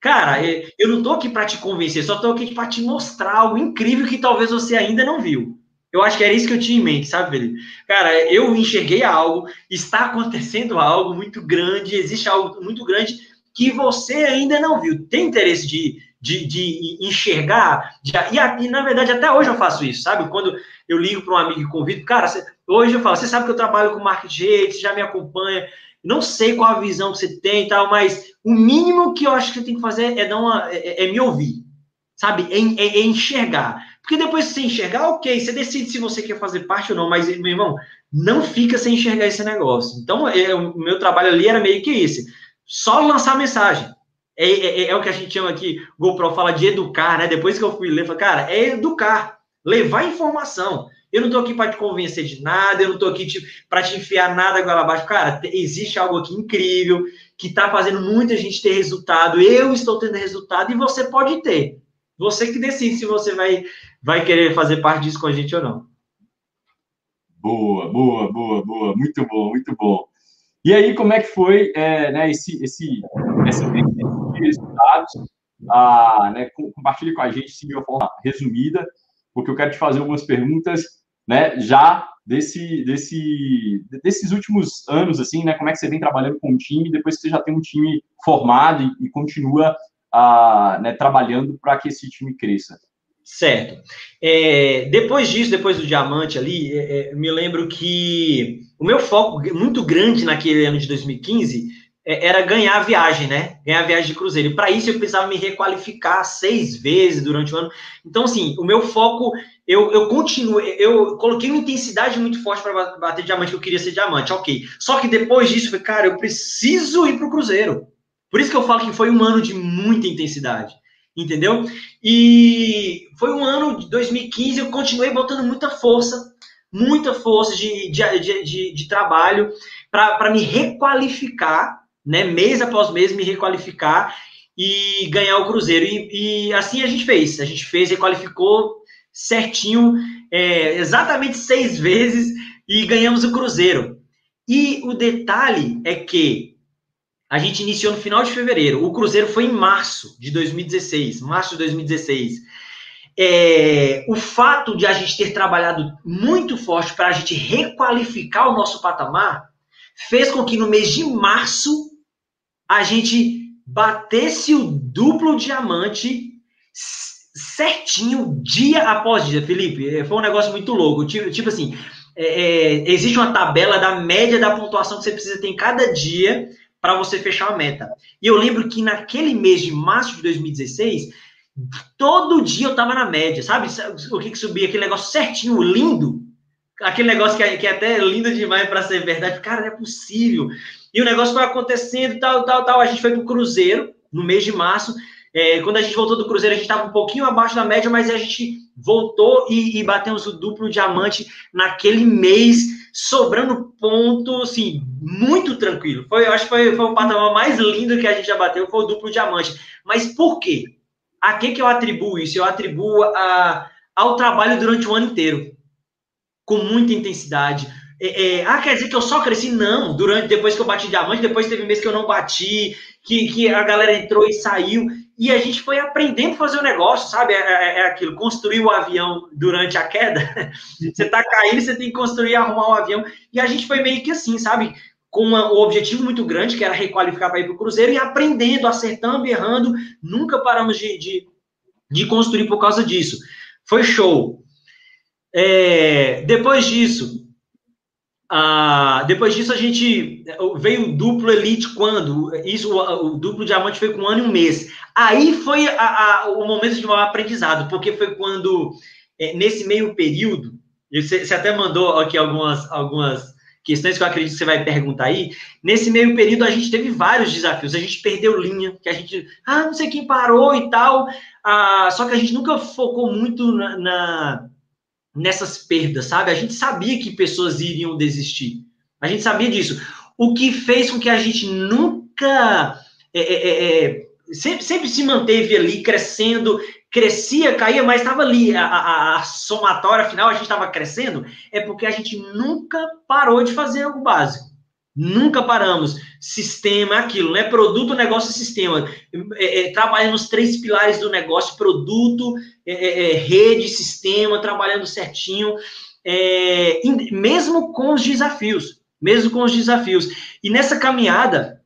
Cara, eu não tô aqui para te convencer, só tô aqui para te mostrar algo incrível que talvez você ainda não viu. Eu acho que era isso que eu tinha em mente, sabe, Felipe? Cara, eu enxerguei algo, está acontecendo algo muito grande, existe algo muito grande que você ainda não viu. Tem interesse de, de, de enxergar? De, e, e, na verdade, até hoje eu faço isso, sabe? Quando eu ligo para um amigo e convido, cara, hoje eu falo, você sabe que eu trabalho com marketing, você já me acompanha, não sei qual a visão que você tem e tal, mas o mínimo que eu acho que você tem que fazer é, dar uma, é, é me ouvir, sabe? É, é, é enxergar. Porque depois que você enxergar, ok, você decide se você quer fazer parte ou não, mas, meu irmão, não fica sem enxergar esse negócio. Então, é, o meu trabalho ali era meio que esse. Só lançar mensagem. É, é, é, o que a gente chama aqui, GoPro fala de educar, né? Depois que eu fui ler, falei, cara, é educar, levar informação. Eu não tô aqui para te convencer de nada, eu não tô aqui para te enfiar nada agora abaixo. Cara, existe algo aqui incrível que está fazendo muita gente ter resultado. Eu estou tendo resultado e você pode ter. Você que decide se você vai, vai querer fazer parte disso com a gente ou não. Boa, boa, boa, boa. Muito bom, muito bom. E aí, como é que foi é, né, esse, esse, esse resultados? Ah, né, compartilhe com a gente de uma forma resumida, porque eu quero te fazer algumas perguntas né, já desse, desse, desses últimos anos, assim, né, como é que você vem trabalhando com o time, depois que você já tem um time formado e, e continua a, né, trabalhando para que esse time cresça. Certo. É, depois disso, depois do diamante ali, é, é me lembro que o meu foco muito grande naquele ano de 2015 é, era ganhar a viagem, né? Ganhar a viagem de cruzeiro. E para isso eu precisava me requalificar seis vezes durante o ano. Então, assim, o meu foco, eu, eu continuo, eu coloquei uma intensidade muito forte para bater diamante, que eu queria ser diamante, ok. Só que depois disso, eu falei, cara, eu preciso ir para o cruzeiro. Por isso que eu falo que foi um ano de muita intensidade, entendeu? E foi um ano de 2015, eu continuei botando muita força, muita força de, de, de, de, de trabalho para me requalificar né, mês após mês, me requalificar e ganhar o Cruzeiro. E, e assim a gente fez. A gente fez, requalificou certinho, é, exatamente seis vezes e ganhamos o Cruzeiro. E o detalhe é que a gente iniciou no final de fevereiro. O Cruzeiro foi em março de 2016. Março de 2016. É, o fato de a gente ter trabalhado muito forte para a gente requalificar o nosso patamar fez com que no mês de março a gente batesse o duplo diamante certinho, dia após dia. Felipe, é, foi um negócio muito louco. Tipo, tipo assim, é, é, existe uma tabela da média da pontuação que você precisa ter em cada dia para você fechar uma meta. E eu lembro que naquele mês de março de 2016, todo dia eu tava na média, sabe? O que, que subia? Aquele negócio certinho, lindo. Aquele negócio que é, que é até lindo demais para ser verdade. Cara, não é possível. E o negócio foi acontecendo, tal, tal, tal. A gente foi para o Cruzeiro no mês de março. É, quando a gente voltou do Cruzeiro, a gente estava um pouquinho abaixo da média, mas a gente voltou e, e batemos o duplo diamante naquele mês, sobrando ponto, assim, muito tranquilo. Foi, eu acho que foi, foi o patamar mais lindo que a gente já bateu, foi o duplo diamante. Mas por quê? A que, que eu atribuo isso? Eu atribuo a, ao trabalho durante o ano inteiro, com muita intensidade, é, é, ah, quer dizer que eu só cresci? Não, durante, depois que eu bati diamante, depois teve mês que eu não bati, que, que a galera entrou e saiu, e a gente foi aprendendo a fazer o negócio, sabe? É, é, é aquilo, construir o avião durante a queda, você tá caindo, você tem que construir, arrumar o avião, e a gente foi meio que assim, sabe? Com uma, um objetivo muito grande, que era requalificar para ir para o Cruzeiro, e aprendendo, acertando, errando, nunca paramos de, de, de construir por causa disso. Foi show. É, depois disso, ah, depois disso, a gente veio o duplo elite quando? Isso, o, o, duplo diamante foi com um ano e um mês. Aí foi a, a, o momento de maior aprendizado, porque foi quando, é, nesse meio período, você, você, até mandou aqui algumas, algumas questões que eu acredito que você vai perguntar aí. Nesse meio período, a gente teve vários desafios. A gente perdeu linha, que a gente, ah, não sei quem parou e tal. Ah, só que a gente nunca focou muito na, na nessas perdas, sabe? A gente sabia que pessoas iriam desistir. A gente sabia disso. O que fez com que a gente nunca é, é, é, é sempre, sempre se manteve ali crescendo, crescia, caía, mas estava ali. A, a, a, somatória final, a gente estava crescendo, é porque a gente nunca parou de fazer algo básico. Nunca paramos. Sistema é aquilo, né? Produto, negócio sistema. É, é, trabalha nos três pilares do negócio: produto, é, é, é rede, sistema, trabalhando certinho, é, mesmo com os desafios. Mesmo com os desafios. E nessa caminhada,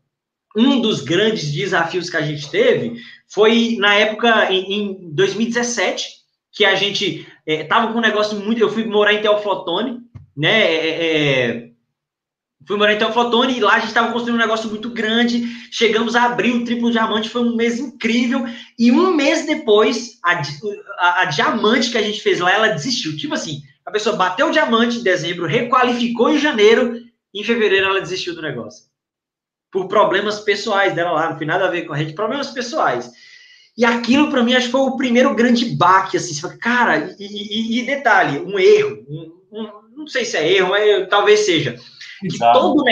um dos grandes desafios que a gente teve foi na época, em, em 2017, que a gente estava com um negócio muito. Eu fui morar em Teoflotone, né? Fui morar em Teoflotone e lá a gente estava construindo um negócio muito grande. Chegamos a abrir o triplo diamante, foi um mês incrível. E um mês depois, a, a, a, diamante que a gente fez lá, ela desistiu. Tipo assim, a pessoa bateu o diamante em dezembro, requalificou em janeiro, e em fevereiro ela desistiu do negócio. por problemas pessoais dela lá, não tem nada a ver com a rede, problemas pessoais. E aquilo, para mim, acho que foi o primeiro grande baque, assim, cara, e, e, e detalhe, um erro, um, um, não sei se é erro, mas talvez seja, que todo,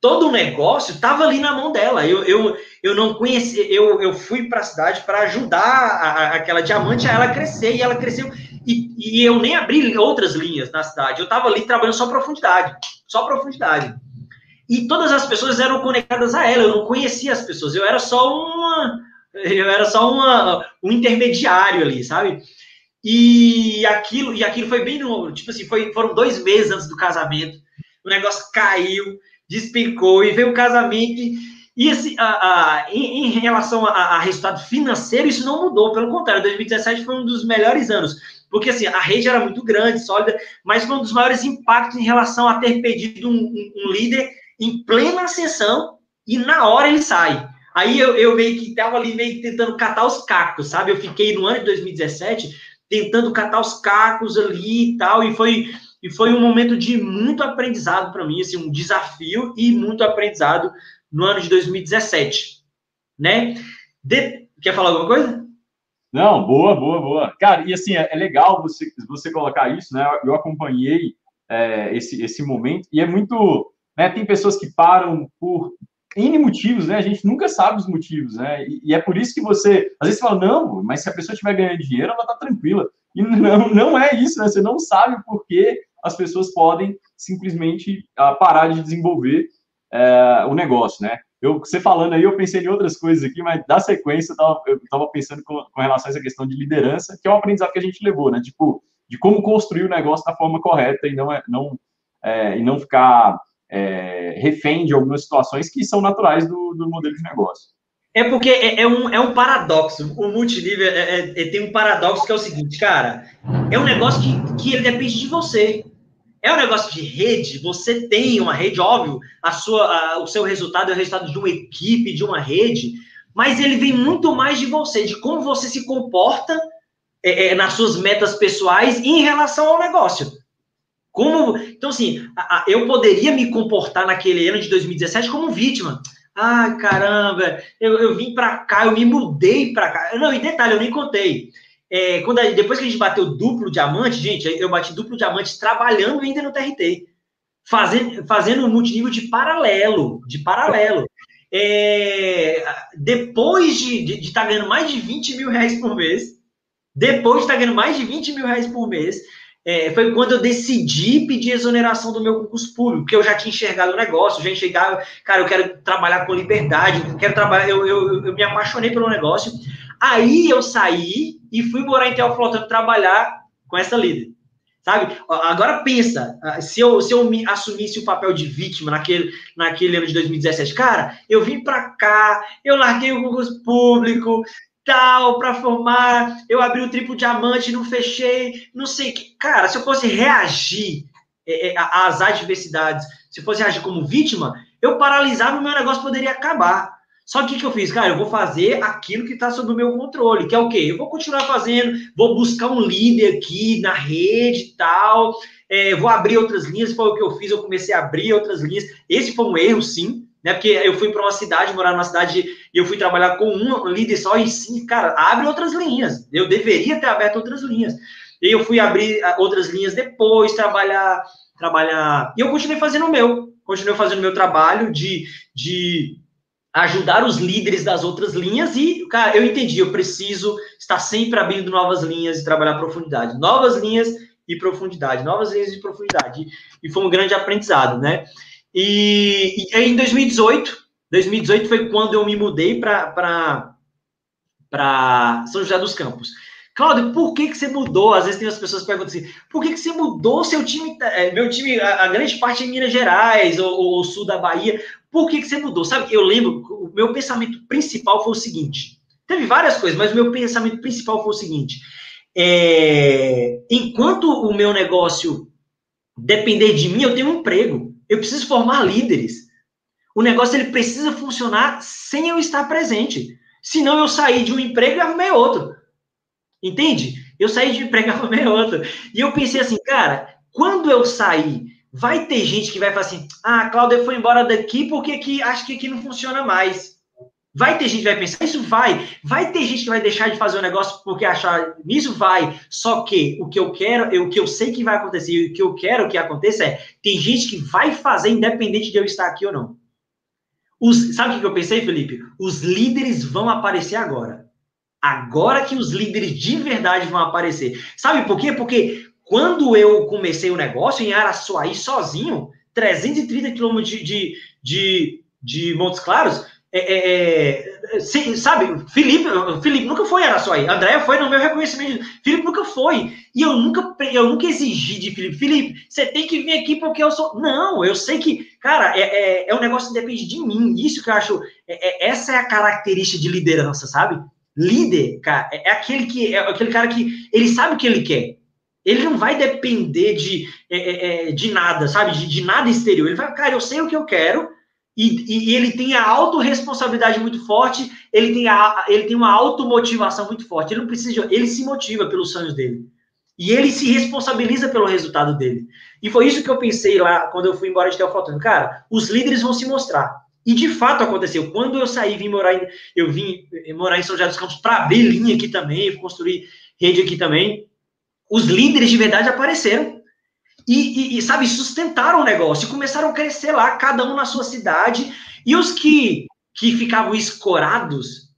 todo o negócio estava ali na mão dela, eu, eu, eu não conhecia, eu, eu fui para a cidade para ajudar a, aquela diamante a ela crescer, e ela cresceu, e, e eu nem abri outras linhas na cidade, eu estava ali trabalhando só profundidade, só profundidade. E todas as pessoas eram conectadas a ela, eu não conhecia as pessoas, eu era só uma eu era só uma, um intermediário ali, sabe? E aquilo, e aquilo foi bem no, tipo assim, foi, foram dois meses antes do casamento. O negócio caiu, despicou e veio o casamento. E, e assim, a, a, em, em, relação a, a, resultado financeiro, isso não mudou. Pelo contrário, 2017 foi um dos melhores anos. Porque assim, a rede era muito grande, sólida, mas foi um dos maiores impactos em relação a ter pedido um, um, um líder em plena ascensão e na hora ele sai. Aí eu, eu meio que estava ali meio tentando catar os cacos, sabe? Eu fiquei no ano de 2017 tentando catar os cacos ali e tal, e foi, e foi um momento de muito aprendizado para mim, assim, um desafio e muito aprendizado no ano de 2017, né? De... Quer falar alguma coisa? Não, boa, boa, boa. Cara, e assim, é, é legal você, você colocar isso, né? Eu acompanhei é, esse, esse momento, e é muito. Né, tem pessoas que param por N motivos, né? A gente nunca sabe os motivos, né? E, e, é por isso que você, às vezes, fala, não, mas se a pessoa estiver ganhando dinheiro, ela tá tranquila. E não, não é isso, né? Você não sabe por que as pessoas podem simplesmente uh, parar de desenvolver uh, o negócio, né? Eu, você falando aí, eu pensei em outras coisas aqui, mas da sequência eu estava pensando com, com, relação a essa questão de liderança, que é um aprendizado que a gente levou, né? Tipo, de como construir o negócio da forma correta e não, é, não, é, e não ficar é, refém de algumas situações que são naturais do, do modelo de negócio. É porque é, é, um, é um paradoxo. O multinível é, é, é, tem um paradoxo que é o seguinte, cara. É um negócio que, que ele depende de você. É um negócio de rede. Você tem uma rede, óbvio. A sua, a, o seu resultado é o resultado de uma equipe, de uma rede. Mas ele vem muito mais de você, de como você se comporta é, é, nas suas metas pessoais em relação ao negócio. Como, então, assim, a, eu poderia me comportar naquele ano de 2017 como vítima. Ah, caramba, eu, eu vim para cá, eu me mudei para cá. Não, e detalhe, eu nem contei. É, quando a, depois que a gente bateu duplo diamante, gente, eu bati duplo diamante trabalhando ainda no TRT, fazendo, fazendo um multinível de paralelo, de paralelo. É, depois de estar tá ganhando mais de 20 mil reais por mês, depois de estar tá ganhando mais de 20 mil reais por mês, é, foi quando eu decidi pedir exoneração do meu concurso público, porque eu já tinha enxergado o negócio, já enxergava, cara, eu quero trabalhar com liberdade, quero trabalhar, eu, eu, eu me apaixonei pelo negócio. Aí eu saí e fui morar em Teoflotano trabalhar com essa líder. Sabe? Agora pensa, ah, se eu, se eu me assumisse o papel de vítima naquele, naquele ano de 2017, cara, eu vim para cá, eu larguei o concurso público, tal para formar, eu abri o triplo diamante, não fechei, não sei que. Cara, se eu fosse reagir é, é, às adversidades, se eu fosse reagir como vítima, eu paralisava o meu negócio poderia acabar. Só que o que eu fiz? Cara, eu vou fazer aquilo que está sob o meu controle, que é o quê? Eu vou continuar fazendo, vou buscar um líder aqui na rede e tal, é, vou abrir outras linhas, foi o que eu fiz, eu comecei a abrir outras linhas. Esse foi um erro, sim, né? Porque eu fui para uma cidade, morar numa cidade e eu fui trabalhar com um líder só e sim, cara, abre outras linhas. Eu deveria ter aberto outras linhas. E eu fui abrir ah, outras linhas depois, trabalhar, trabalhar. E eu continuei fazendo o meu, continuei fazendo o meu trabalho de, de ajudar os líderes das outras linhas e, cara, eu entendi, eu preciso estar sempre abrindo novas linhas e trabalhar profundidade. Novas linhas e profundidade, novas linhas e profundidade. E foi um grande aprendizado, né? E, e aí, em 2018, 2018 foi quando eu me mudei para São José dos Campos. Cláudio, por que, que você mudou? Às vezes tem as pessoas que perguntam assim, por que, que você mudou seu time? É, meu time, a, a grande parte é em Minas Gerais ou, ou, sul da Bahia. Por que, que você mudou? Sabe, eu lembro, o meu pensamento principal foi o seguinte: teve várias coisas, mas o meu pensamento principal foi o seguinte: é, enquanto o meu negócio depender de mim, eu tenho um emprego. Eu preciso formar líderes. O negócio ele precisa funcionar sem eu estar presente. Senão eu saí de um emprego e arrumei outro. Entende? Eu saí de um emprego e arrumei outro. E eu pensei assim, cara, quando eu sair vai ter gente que vai falar assim: ah, a Cláudia foi embora daqui porque aqui, acho que aqui não funciona mais. Vai ter gente que vai pensar, isso vai. Vai ter gente que vai deixar de fazer o negócio porque achar isso vai. Só que o que eu quero, o que eu sei que vai acontecer, o que eu quero que aconteça é, tem gente que vai fazer independente de eu estar aqui ou não. Os, sabe o que eu pensei, Felipe? Os líderes vão aparecer agora. Agora que os líderes de verdade vão aparecer. Sabe por quê? Porque quando eu comecei o negócio em Araçuaí sozinho, 330 quilômetros de, de, de, de Montes Claros, é, é, é sabe, Felipe, Felipe nunca foi Araçuaí, Andréia foi no meu reconhecimento, Felipe nunca foi, e eu nunca, eu nunca exigi de Felipe, Felipe, você tem que vir aqui porque eu sou, não, eu sei que, cara, é, é, é um negócio que depende de mim, isso que eu acho, é, é essa é a característica de liderança, sabe, líder, cara, é aquele que, é aquele cara que, ele sabe o que ele quer, ele não vai depender de, de nada, sabe, de, de nada exterior, ele vai, cara, eu sei o que eu quero, e, e, ele tem a autorresponsabilidade muito forte, ele tem, a, ele tem uma automotivação muito forte. Ele não precisa, ele se motiva pelos sonhos dele. E ele se responsabiliza pelo resultado dele. E foi isso que eu pensei lá quando eu fui embora de Teofotano. Cara, os líderes vão se mostrar. E de fato aconteceu. Quando eu saí, vim morar em, eu vim morar em São José dos Campos para abrir linha aqui também, construir rede aqui também. Os líderes de verdade apareceram e, e, e, sabe, sustentaram o negócio e começaram a crescer lá, cada um na sua cidade. E os que, que ficavam escorados,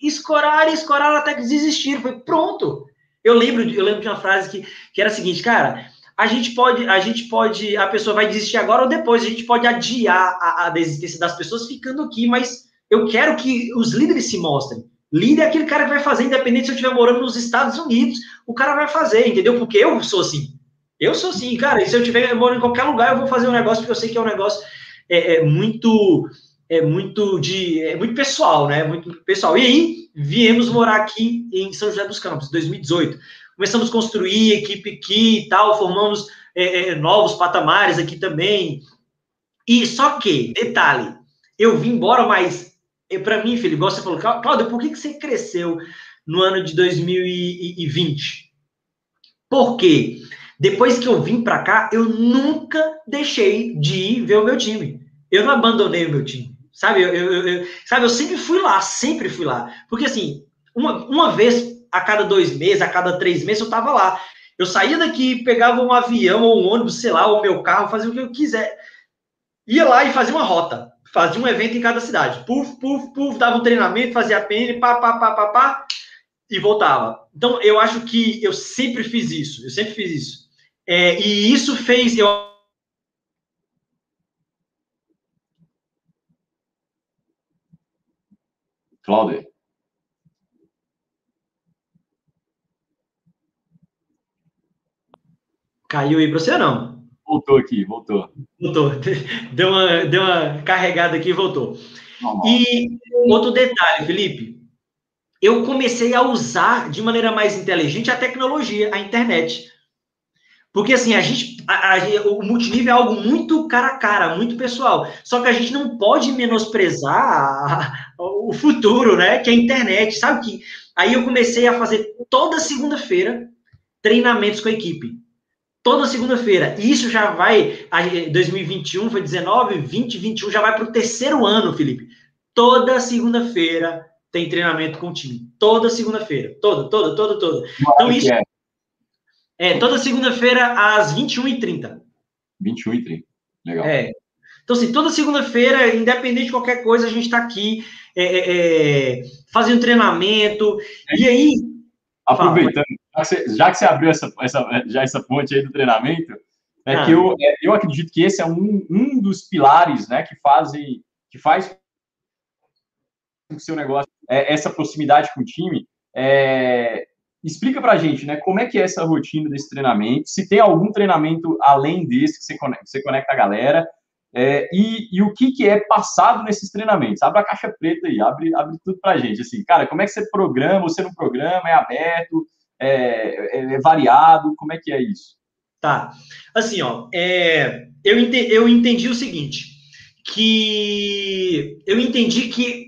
escoraram, escoraram até que desistiram. Foi pronto. Eu lembro, eu lembro de uma frase que, que era a seguinte, cara, a gente pode, a gente pode, a pessoa vai desistir agora ou depois, a gente pode adiar a, a desistência das pessoas ficando aqui, mas eu quero que os líderes se mostrem. Líder é aquele cara que vai fazer, independente se eu estiver morando nos Estados Unidos, o cara vai fazer, entendeu? Porque eu sou assim. Eu sou assim, cara, e se eu tiver, eu moro em qualquer lugar, eu vou fazer um negócio, porque eu sei que é um negócio é, é muito, é muito de, é muito pessoal, né? Muito pessoal. E aí, viemos morar aqui em São José dos Campos, 2018. Começamos a construir equipe aqui e tal, formamos é, é, novos patamares aqui também. E só que, detalhe, eu vim embora, mas é, para mim, filho, igual você falou, Cláudio, por que, que você cresceu no ano de 2020? Por quê? Depois que eu vim para cá, eu nunca deixei de ir ver o meu time. Eu não abandonei o meu time. Sabe, eu, eu, eu, sabe, eu sempre fui lá, sempre fui lá. Porque assim, uma, uma vez a cada dois meses, a cada três meses, eu tava lá. Eu saía daqui, pegava um avião ou um ônibus, sei lá, ou meu carro, fazia o que eu quiser. Ia lá e fazia uma rota. Fazia um evento em cada cidade. Puf, puf, puf, dava um treinamento, fazia a PN, pá, pá, pá, pá, pá, e voltava. Então, eu acho que eu sempre fiz isso. Eu sempre fiz isso. É, e isso fez eu Cláudio. Caiu aí para você não? Voltou aqui, voltou. Voltou. Deu uma, deu uma carregada aqui e voltou. Normal. E outro detalhe, Felipe. Eu comecei a usar de maneira mais inteligente a tecnologia, a internet. Porque assim, a gente, a, a, o multinível é algo muito cara a cara, muito pessoal. Só que a gente não pode menosprezar a, o futuro, né? Que é a internet, sabe que aí eu comecei a fazer toda segunda-feira treinamentos com a equipe. Toda segunda-feira. E isso já vai. 2021 foi 19, 20, 21 já vai para o terceiro ano, Felipe. Toda segunda-feira tem treinamento com o time. Toda segunda-feira. Toda, toda, toda, toda. Então, isso. É. É, toda segunda-feira às 21h30. 21h30. Legal. É. Então, assim, toda segunda-feira, independente de qualquer coisa, a gente está aqui é, é, é, fazendo treinamento. E aí. Aproveitando, já que você, já que você abriu essa, essa, já essa ponte aí do treinamento, é ah. que eu, é, eu acredito que esse é um, um dos pilares né, que fazem, que faz com que o seu negócio, é, essa proximidade com o time, é, Explica para a gente, né, como é que é essa rotina desse treinamento, se tem algum treinamento além desse que você conecta, você conecta a galera, é, e, e, o que, que é passado nesses treinamentos. Abre a caixa preta aí, abre, abre tudo para a gente. Assim, cara, como é que você programa, você não programa, é aberto, é, é, é variado, como é que é isso? Tá, assim, ó, é, eu, eu entendi o seguinte, que eu entendi que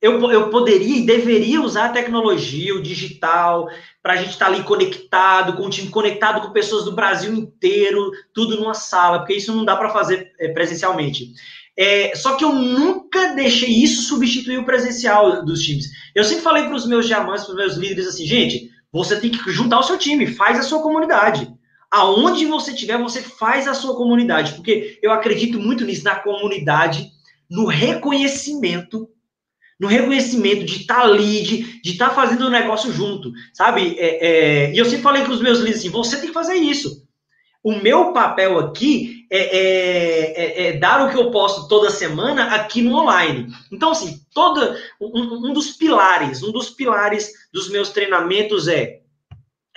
eu, eu poderia e deveria usar a tecnologia, o digital, para a gente estar tá ali conectado, com o time conectado com pessoas do Brasil inteiro, tudo numa sala, porque isso não dá para fazer é, presencialmente. É, só que eu nunca deixei isso substituir o presencial dos times. Eu sempre falei para os meus diamantes, para os meus líderes assim, gente, você tem que juntar o seu time, faz a sua comunidade. Aonde você estiver, você faz a sua comunidade, porque eu acredito muito nisso, na comunidade, no reconhecimento no reconhecimento de estar tá de estar tá fazendo o um negócio junto, sabe? É, é, e eu sempre falei para os meus líderes assim: você tem que fazer isso. O meu papel aqui é, é, é, é, dar o que eu posto toda semana aqui no online. Então, assim, toda, um, um dos pilares, um dos pilares dos meus treinamentos é,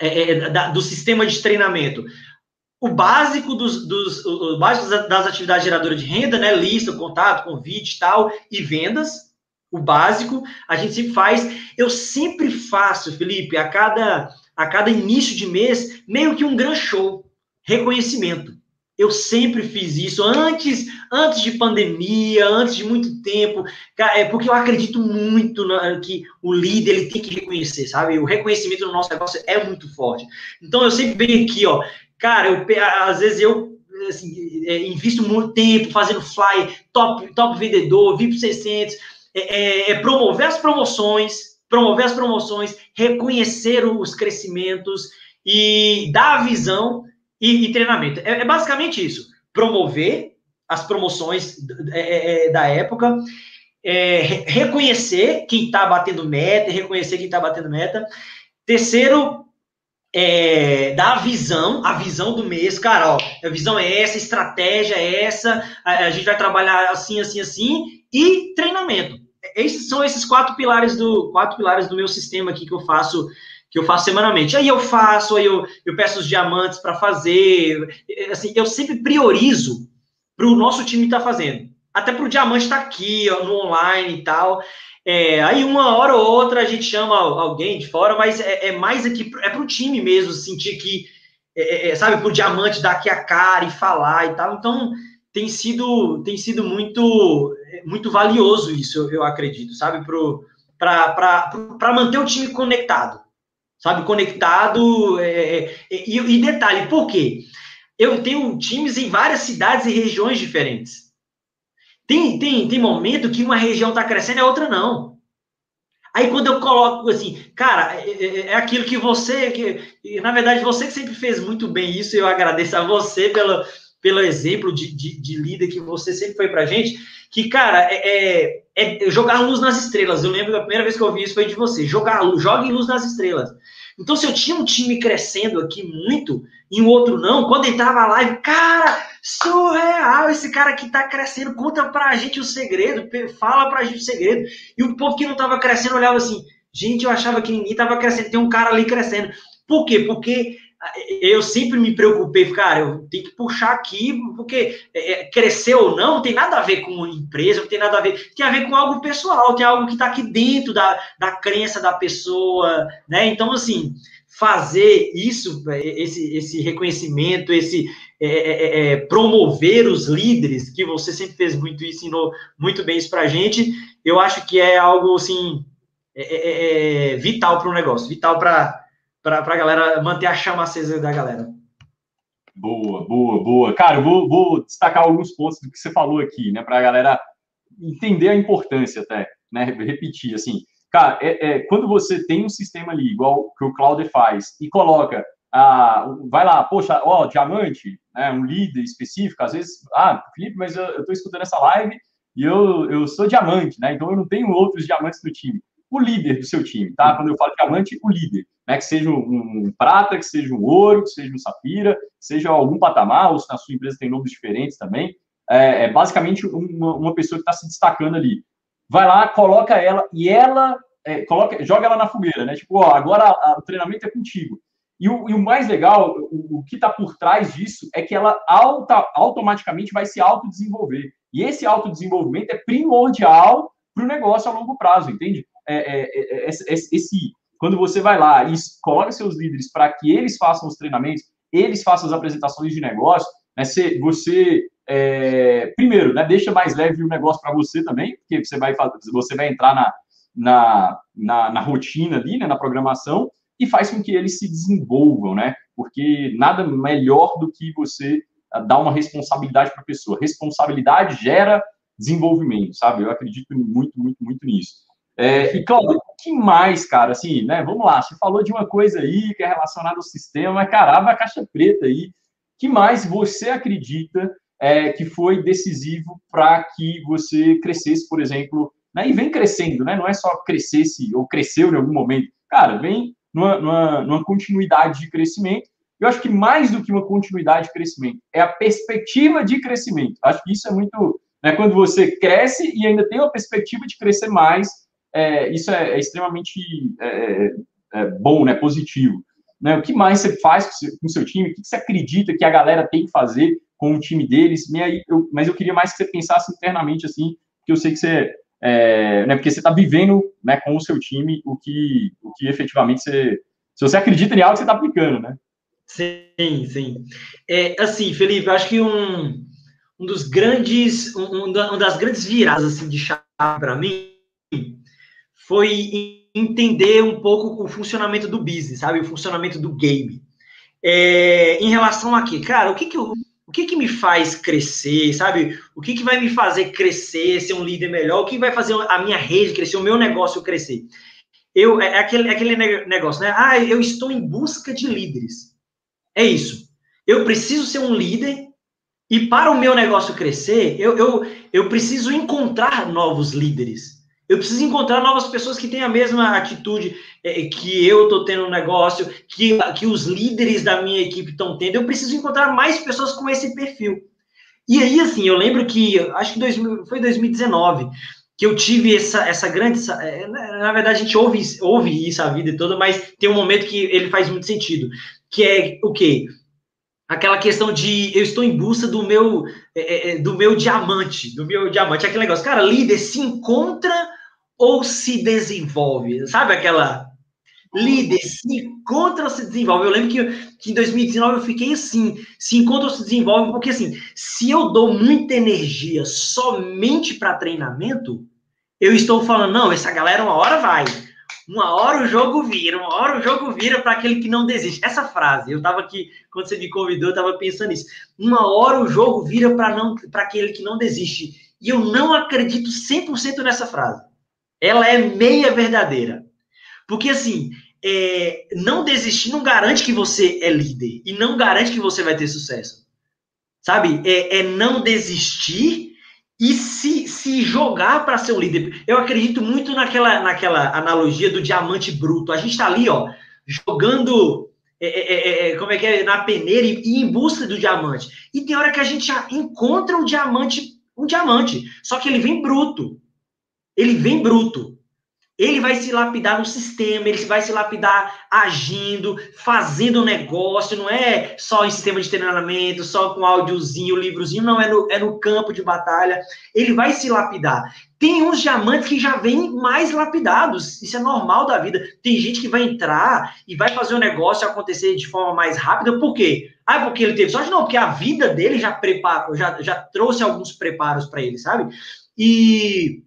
é, é da, do sistema de treinamento. O básico dos, dos o básico das atividades geradoras de renda, né? Lista, contato, convite tal, e vendas o básico, a gente sempre faz. Eu sempre faço, Felipe, a cada, a cada início de mês, meio que um gran show, reconhecimento. Eu sempre fiz isso antes, antes de pandemia, antes de muito tempo, é porque eu acredito muito na, que o líder ele tem que reconhecer, sabe? O reconhecimento no nosso negócio é muito forte. Então eu sempre venho aqui, ó, cara, eu às vezes eu assim, é, invisto muito tempo fazendo fly, top, top vendedor, VIP 600 é, é, é promover as promoções, promover as promoções, reconhecer os crescimentos e dar a visão e, e treinamento. É, é, basicamente isso: promover as promoções é, é, da época, reconhecer quem está batendo meta, reconhecer quem está batendo meta. Terceiro, é, dar a visão, a visão do mês, cara, ó, a visão é essa, a estratégia é essa, a, a gente vai trabalhar assim, assim, assim, e treinamento. Esses são esses quatro pilares do quatro pilares do meu sistema aqui que eu faço que eu faço semanalmente. Aí eu faço, aí eu, eu peço os diamantes para fazer. Assim, eu sempre priorizo para o nosso time estar tá fazendo. Até para o diamante estar tá aqui, ó, no online e tal. É, aí uma hora ou outra a gente chama alguém de fora, mas é, é mais aqui, é para o time mesmo sentir que, é, é, é sabe, para o diamante dar aqui a cara e falar e tal. Então, tem sido, tem sido muito, muito valioso isso, eu, acredito, sabe? Para manter o time conectado, sabe? Conectado. É, é, e, e detalhe, por quê? Eu tenho times em várias cidades e regiões diferentes. Tem, tem, tem momento que uma região está crescendo e a outra não. Aí quando eu coloco assim, cara, é, é, é, aquilo que você, que, na verdade, você que sempre fez muito bem isso, eu agradeço a você pelo, pelo exemplo de, de, de líder que você sempre foi pra gente, que, cara, é, é, é, jogar luz nas estrelas. Eu lembro da primeira vez que eu ouvi isso foi de você. Jogar luz, jogue luz nas estrelas. Então, se eu tinha um time crescendo aqui muito e o outro não, quando entrava a live, cara, surreal, esse cara aqui tá crescendo, conta pra gente o segredo, fala pra gente o segredo. E o povo que não tava crescendo olhava assim, gente, eu achava que ninguém tava crescendo, tem um cara ali crescendo. Por quê? Porque eu sempre me preocupei, cara, eu tenho que puxar aqui, porque é, é, crescer ou não, não tem nada a ver com empresa, não tem nada a ver, tem a ver com algo pessoal, tem algo que está aqui dentro da, da crença da pessoa, né? Então, assim, fazer isso, esse, esse reconhecimento, esse é, é, é, é promover os líderes, que você sempre fez muito isso, ensinou muito bem isso para a gente, eu acho que é algo, assim, vital para o negócio, vital para para a galera manter a chama acesa da galera. Boa, boa, boa. Cara, eu vou, vou destacar alguns pontos do que você falou aqui, né, para a galera entender a importância até, né, repetir, assim, cara, é, é, quando você tem um sistema ali, igual que o Cloud faz, e coloca, ah, vai lá, poxa, ó, diamante, né, um líder específico, às vezes, ah, Felipe, mas eu estou escutando essa live e eu, eu sou diamante, né, então eu não tenho outros diamantes no time. O líder do seu time, tá? Quando eu falo diamante, o líder né, que seja um, um, prata, que seja um ouro, que seja um safira, seja algum patamar, ou se na sua empresa tem nomes diferentes também, é, é basicamente uma, uma, pessoa que está se destacando ali. Vai lá, coloca ela e ela é, coloca, joga ela na fogueira, né? Tipo, ó, agora a, a, o treinamento é contigo. E o, e o mais legal, o, o que está por trás disso é que ela alta, automaticamente vai se autodesenvolver. E esse autodesenvolvimento é primordial para o negócio a longo prazo, entende? É, é, é, esse, quando você vai lá e coloca seus líderes para que eles façam os treinamentos, eles façam as apresentações de negócio, né, você, você é, primeiro, né, deixa mais leve o negócio para você também, porque você vai, você vai entrar na, na, na, na rotina ali, né, na programação, e faz com que eles se desenvolvam, né? Porque nada melhor do que você ah, dar uma responsabilidade para a pessoa. Responsabilidade gera desenvolvimento, sabe? Eu acredito muito, muito, muito nisso. É, e, Cláudio, o que mais, cara, assim, né? Vamos lá, você falou de uma coisa aí que é relacionada ao sistema, mas, cara, a caixa preta aí. que mais você acredita é, que foi decisivo para que você crescesse, por exemplo, né? E vem crescendo, né? Não é só crescesse ou cresceu em algum momento. Cara, vem numa, numa, numa continuidade de crescimento. Eu acho que mais do que uma continuidade de crescimento, é a perspectiva de crescimento. Acho que isso é muito. Né, quando você cresce e ainda tem uma perspectiva de crescer mais, é, isso é, é extremamente é, é, bom, né, positivo. Né, o que mais você faz com o seu time? O que você acredita que a galera tem que fazer com o time deles? aí, eu, mas eu queria mais que você pensasse internamente assim, porque eu sei que você é, né, porque você está vivendo né, com o seu time o que, o que efetivamente você. Se você acredita em algo, você está aplicando, né? Sim, sim. É, assim, Felipe, acho que um, um dos grandes, um, uma das grandes viradas assim, de chave para mim foi entender um pouco o funcionamento do business, sabe? O funcionamento do game. É, em relação a quê? Cara, o que, que eu o que, que me faz crescer, sabe? O que, que vai me fazer crescer, ser um líder melhor? O que vai fazer a minha rede crescer, o meu negócio crescer? Eu, é, é aquele, é aquele negócio, né? Ah, eu estou em busca de líderes. É isso. Eu preciso ser um líder e para o meu negócio crescer, eu, eu, eu preciso encontrar novos líderes. Eu preciso encontrar novas pessoas que têm a mesma atitude é, que eu estou tendo no negócio, que, que os líderes da minha equipe estão tendo. Eu preciso encontrar mais pessoas com esse perfil. E aí, assim, eu lembro que, acho que 2000, foi 2019, que eu tive essa, essa grande. Essa, é, na verdade, a gente ouve, ouve isso a vida toda, mas tem um momento que ele faz muito sentido. Que é o quê? Aquela questão de eu estou em busca do meu, é, é do meu diamante, do meu diamante. Aquele negócio, cara, líder se encontra ou se desenvolve? Sabe aquela líder, se encontra ou se desenvolve? Eu lembro que, que em 2019 eu fiquei assim, se encontra ou se desenvolve, porque assim, se eu dou muita energia somente para treinamento, eu estou falando, não, essa galera uma hora vai. Uma hora o jogo vira, uma hora o jogo vira para aquele que não desiste. Essa frase, eu estava aqui, quando você me convidou, eu estava pensando nisso. Uma hora o jogo vira para aquele que não desiste. E eu não acredito 100% nessa frase ela é meia verdadeira. Porque, assim, é, não desistir não garante que você é líder e não garante que você vai ter sucesso. Sabe? É, é não desistir e se, se jogar para ser um líder. Eu acredito muito naquela, naquela analogia do diamante bruto. A gente está ali, ó, jogando. É é, é, é, como é que é? Na peneira e, e, em busca do diamante. E tem hora que a gente já encontra o diamante, um diamante. Só que ele vem bruto ele vem bruto. Ele vai se lapidar no sistema, ele vai se lapidar agindo, fazendo negócio, não é só em sistema de treinamento, só com áudiozinho, livrozinho, não, é no, é no campo de batalha. Ele vai se lapidar. Tem uns diamantes que já vêm mais lapidados, isso é normal da vida. Tem gente que vai entrar e vai fazer o negócio acontecer de forma mais rápida, por quê? Ah, porque ele teve sorte? Não, porque a vida dele já preparou, já, já trouxe alguns preparos para ele, sabe? E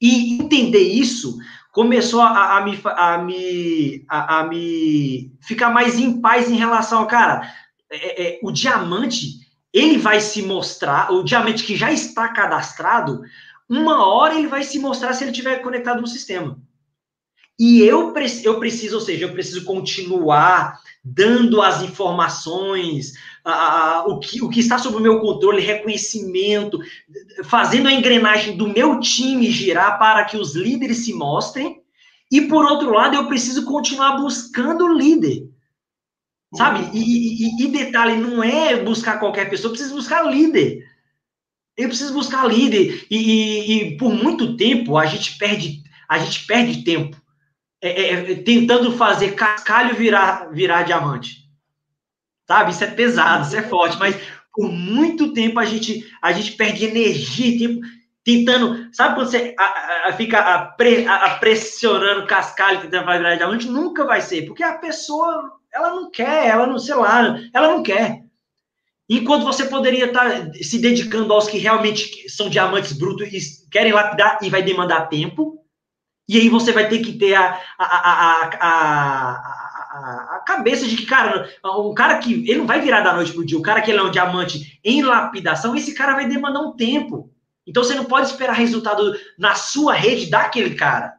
e entender isso começou a, a, me, a, me, a, a, me ficar mais em paz em relação, cara, é, é, o diamante, ele vai se mostrar, o diamante que já está cadastrado, uma hora ele vai se mostrar se ele estiver conectado no sistema. E eu, eu preciso, ou seja, eu preciso continuar dando as informações, a, a, o, que, o que está sob o meu controle, reconhecimento, fazendo a engrenagem do meu time girar para que os líderes se mostrem. E, por outro lado, eu preciso continuar buscando o líder. Sabe? E, e, e detalhe, não é buscar qualquer pessoa, eu preciso buscar líder. Eu preciso buscar líder. E, e, por muito tempo a gente perde, a gente perde tempo é, é, tentando fazer cascalho virar, virar diamante. Sabe? Isso é pesado, isso é forte, mas por muito tempo a gente, a gente perde energia, tempo, tentando. Sabe quando você a, a, fica a, pre, pressionando cascalho, tentando virar diamante? Nunca vai ser, porque a pessoa, ela não quer, ela não, sei lá, ela não quer. Enquanto você poderia estar se dedicando aos que realmente são diamantes brutos e querem lapidar e vai demandar tempo, E aí você vai ter que ter a, a, a, a, a, cabeça de que, cara, um cara que ele não vai virar da noite pro dia, o cara que ele é um diamante em lapidação, esse cara vai demandar um tempo. Então você não pode esperar resultado na sua rede daquele cara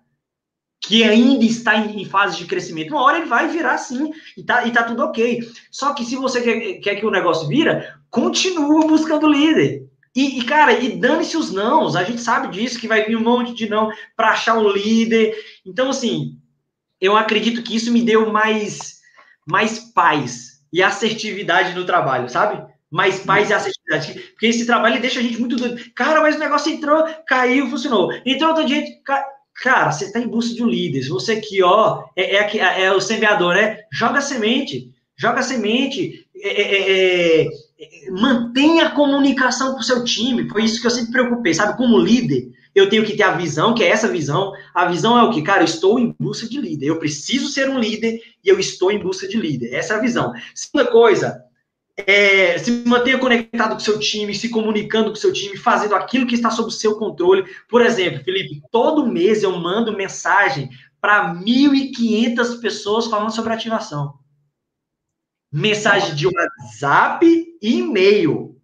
que ainda está em, em, fase de crescimento. Uma hora ele vai virar sim, e tá, e tá tudo ok. Só que se você quer, quer que o negócio vira, continua buscando líder. E, e cara, e dane-se os nãos, a gente sabe disso, que vai vir um monte de não para achar um líder. Então, assim, eu acredito que isso me deu mais, mais paz e assertividade no trabalho, sabe? Mais paz e assertividade. Porque esse trabalho deixa a gente muito doido. Cara, mas o negócio entrou, caiu, funcionou. Entrou outra gente. Cara, você está em busca de um líder. Você aqui, ó, é, é, é, o semeador, né? Joga semente, joga semente, é, é, é, é, mantenha a comunicação com o seu time. Foi isso que eu sempre preocupei, sabe? Como líder, eu tenho que ter a visão, que é essa visão. A visão é o que? Cara, eu estou em busca de líder. Eu preciso ser um líder e eu estou em busca de líder. Essa é a visão. Segunda coisa, é, se mantenha conectado com seu time, se comunicando com seu time, fazendo aquilo que está sob o seu controle. Por exemplo, Felipe, todo mês eu mando mensagem para 1.500 pessoas falando sobre ativação. Mensagem de WhatsApp e e-mail.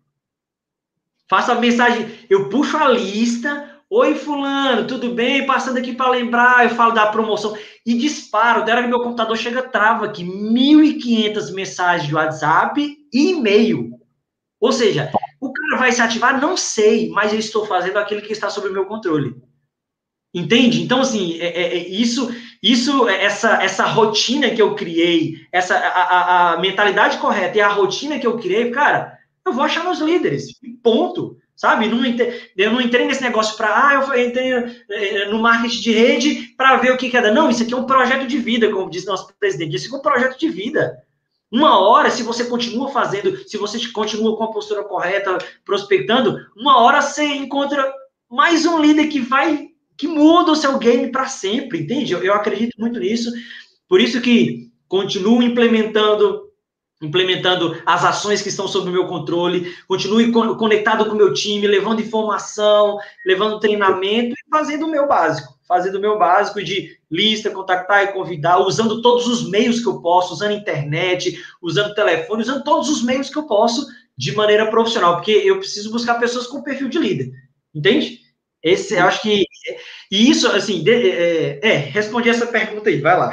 Faço a mensagem, eu puxo a lista. Oi, fulano, tudo bem? Passando aqui para lembrar, eu falo da promoção e disparo. Dera que meu computador chega trava aqui, 1.500 mensagens de WhatsApp e e-mail. Ou seja, o cara vai se ativar? Não sei, mas eu estou fazendo aquilo que está sob o meu controle. Entende? Então, assim, é, é, é isso, isso, essa, essa rotina que eu criei, essa a, a, a, mentalidade correta e a rotina que eu criei, cara, eu vou achar meus líderes. Ponto. Sabe? Não eu não entrei nesse negócio para, ah, eu entrei eh, no marketing de rede para ver o que, que é. Não, isso aqui é um projeto de vida, como disse nosso presidente. Isso aqui é um projeto de vida. Uma hora, se você continua fazendo, se você continua com a postura correta, prospectando, uma hora você encontra mais um líder que vai, que muda o seu game para sempre, entende? Eu, eu acredito muito nisso. Por isso que continuo implementando implementando as ações que estão sob o meu controle, continue conectado com o meu time, levando informação, levando treinamento e fazendo o meu básico, fazendo o meu básico de lista, contactar e convidar, usando todos os meios que eu posso, usando internet, usando telefone, usando todos os meios que eu posso de maneira profissional, porque eu preciso buscar pessoas com perfil de líder, entende? Esse, acho que e isso, assim, de, é, é, respondi essa pergunta aí, vai lá.